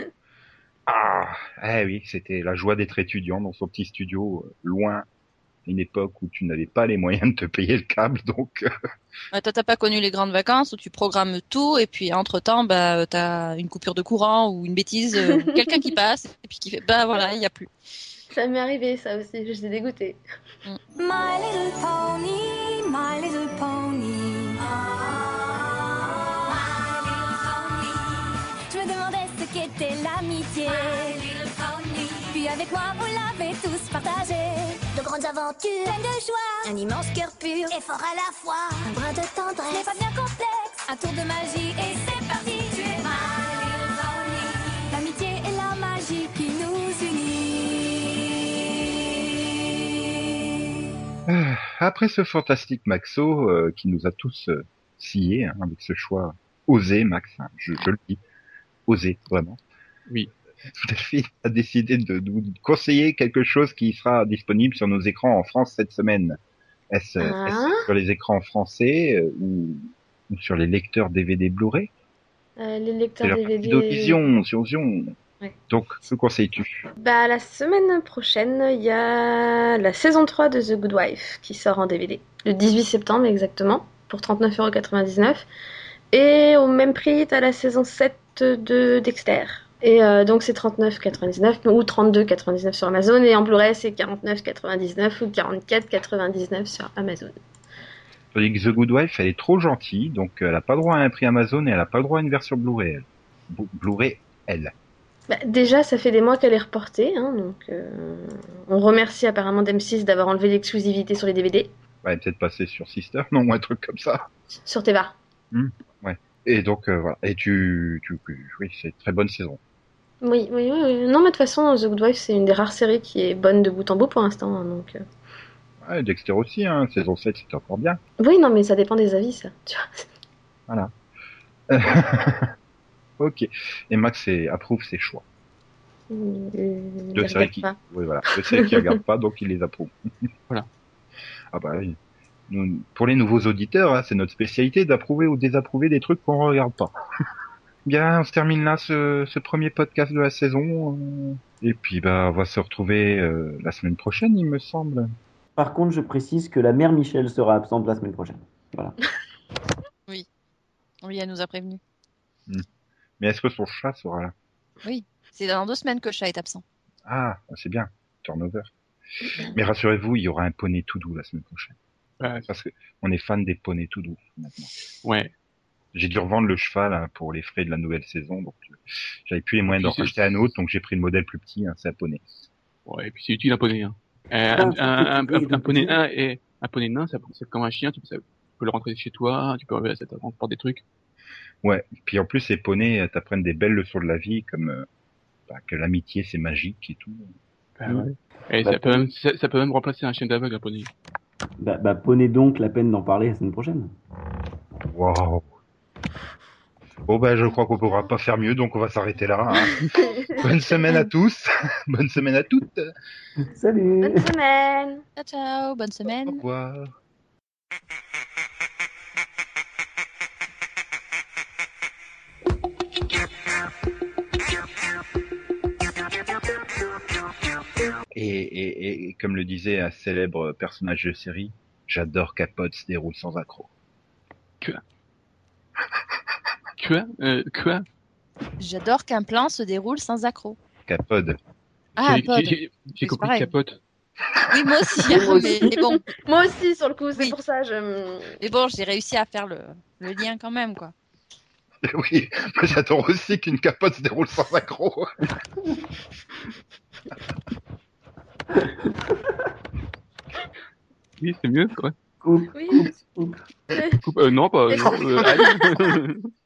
Ah, eh oui, c'était la joie d'être étudiant dans son petit studio, euh, loin, une époque où tu n'avais pas les moyens de te payer le câble, donc euh, Ouais, toi, t'as pas connu les grandes vacances où tu programmes tout et puis entre temps, bah, t'as une coupure de courant ou une bêtise, euh, quelqu'un qui passe et puis qui fait, bah voilà, il y a plus. Ça m'est arrivé, ça aussi, je suis dégoûtée. My little pony, my little pony. Je me demandais ce qu'était l'amitié. Puis avec moi, vous l'avez tous partagé. De grandes aventures, pleines de joie. Un immense cœur pur et fort à la fois. Un brin de tendresse, n'est pas bien complexe. Un tour de magie et c'est Après ce fantastique Maxo euh, qui nous a tous euh, sciés hein, avec ce choix osé, Max, hein, je, je le dis, osé vraiment. Oui. Delphine a décidé de nous conseiller quelque chose qui sera disponible sur nos écrans en France cette semaine. Est-ce Ah. est-ce sur les écrans français euh, ou, ou sur les lecteurs DVD Blu-ray? Euh, les lecteurs DVD. Vision sur Vision. Ouais. Donc, que conseilles-tu? Bah, la semaine prochaine, il y a la saison 3 de The Good Wife qui sort en DVD. Le 18 septembre exactement, pour 39,99€. Et au même prix, t'as la saison 7 de Dexter. Et euh, donc c'est 39,99€ ou 32,99€ sur Amazon. Et en Blu-ray, c'est 49,99€ ou 44,99€ sur Amazon. Tandis que The Good Wife, elle est trop gentille, donc elle a pas droit à un prix Amazon et elle a pas droit à une version Blu-ray. Blu-ray, elle. Bah, déjà, ça fait des mois qu'elle est reportée. Hein, donc euh, on remercie apparemment d'M6 d'avoir enlevé l'exclusivité sur les DVD. Ouais, peut-être passer sur Sister, non, ou un truc comme ça. Sur Teva. Et donc euh, voilà. Et tu, tu, oui, c'est une très bonne saison. Oui, oui, oui, oui. Non, mais de toute façon, The Good Wife, c'est une des rares séries qui est bonne de bout en bout pour l'instant. hein, donc, euh. Ouais, Dexter aussi, hein. Saison 7, c'était encore bien. Oui, non, mais ça dépend des avis, ça. Tu vois. ok. Et Max approuve ses choix. Euh, De séries regarde qui, pas. oui, voilà. De séries qui regardent pas, donc il les approuve. Voilà. Ah bah oui. Nous- pour les nouveaux auditeurs, hein, c'est notre spécialité d'approuver ou désapprouver des trucs qu'on regarde pas. Bien, on se termine là ce, ce premier podcast de la saison. euh, Et puis bah on va se retrouver euh, la semaine prochaine, il me semble. Par contre, je précise que la mère Michel sera absente la semaine prochaine. Voilà. Oui, elle nous a prévenu. Mais est-ce que son chat sera là? C'est dans deux semaines que le chat est absent. Ah, c'est bien. Turnover. Mais rassurez-vous, il y aura un poney tout doux la semaine prochaine. Ouais. Parce que on est fan des poneys tout doux maintenant. Ouais. J'ai dû revendre le cheval hein, pour les frais de la nouvelle saison, donc euh, j'avais plus les moyens d'en racheter un autre, donc j'ai pris le modèle plus petit, hein, c'est un poney. Ouais, et puis c'est utile un poney. Hein. Euh, un, c'est un, un, petit, un, un donc poney nain et un poney nain, c'est comme un chien, tu peux, ça, tu peux le rentrer chez toi, tu peux ça te des trucs. Ouais. Puis en plus, ces poneys euh, t'apprennent des belles leçons de la vie, comme euh, enfin, que l'amitié c'est magique et tout. Bah ouais. Et Bah, ça, peut même, ça, ça peut même remplacer un chien d'aveugle, un poney. Bah, bah, prenez donc la peine d'en parler la semaine prochaine. Waouh. Bon ben je crois qu'on pourra pas faire mieux, donc on va s'arrêter là. hein. Bonne semaine à tous. Bonne semaine à toutes. Salut Bonne semaine. Ciao, ciao, bonne Au semaine. revoir. Et, et, et comme le disait un célèbre personnage de série, j'adore Capote se déroule sans accroc. Quoi euh, Quoi J'adore qu'un plan se déroule sans accroc. Capode. Ah, J'ai- compris capote. Oui, moi aussi, hein, mais, mais bon, Moi aussi, sur le coup, c'est Oui. pour ça. Je... mais bon, j'ai réussi à faire le, le lien quand même, quoi. Oui, moi j'adore aussi qu'une capote se déroule sans accroc. Oui, c'est mieux, quoi. Coupe, Oui. coupe, coupe. Coupe- euh, non, pas. Non, euh.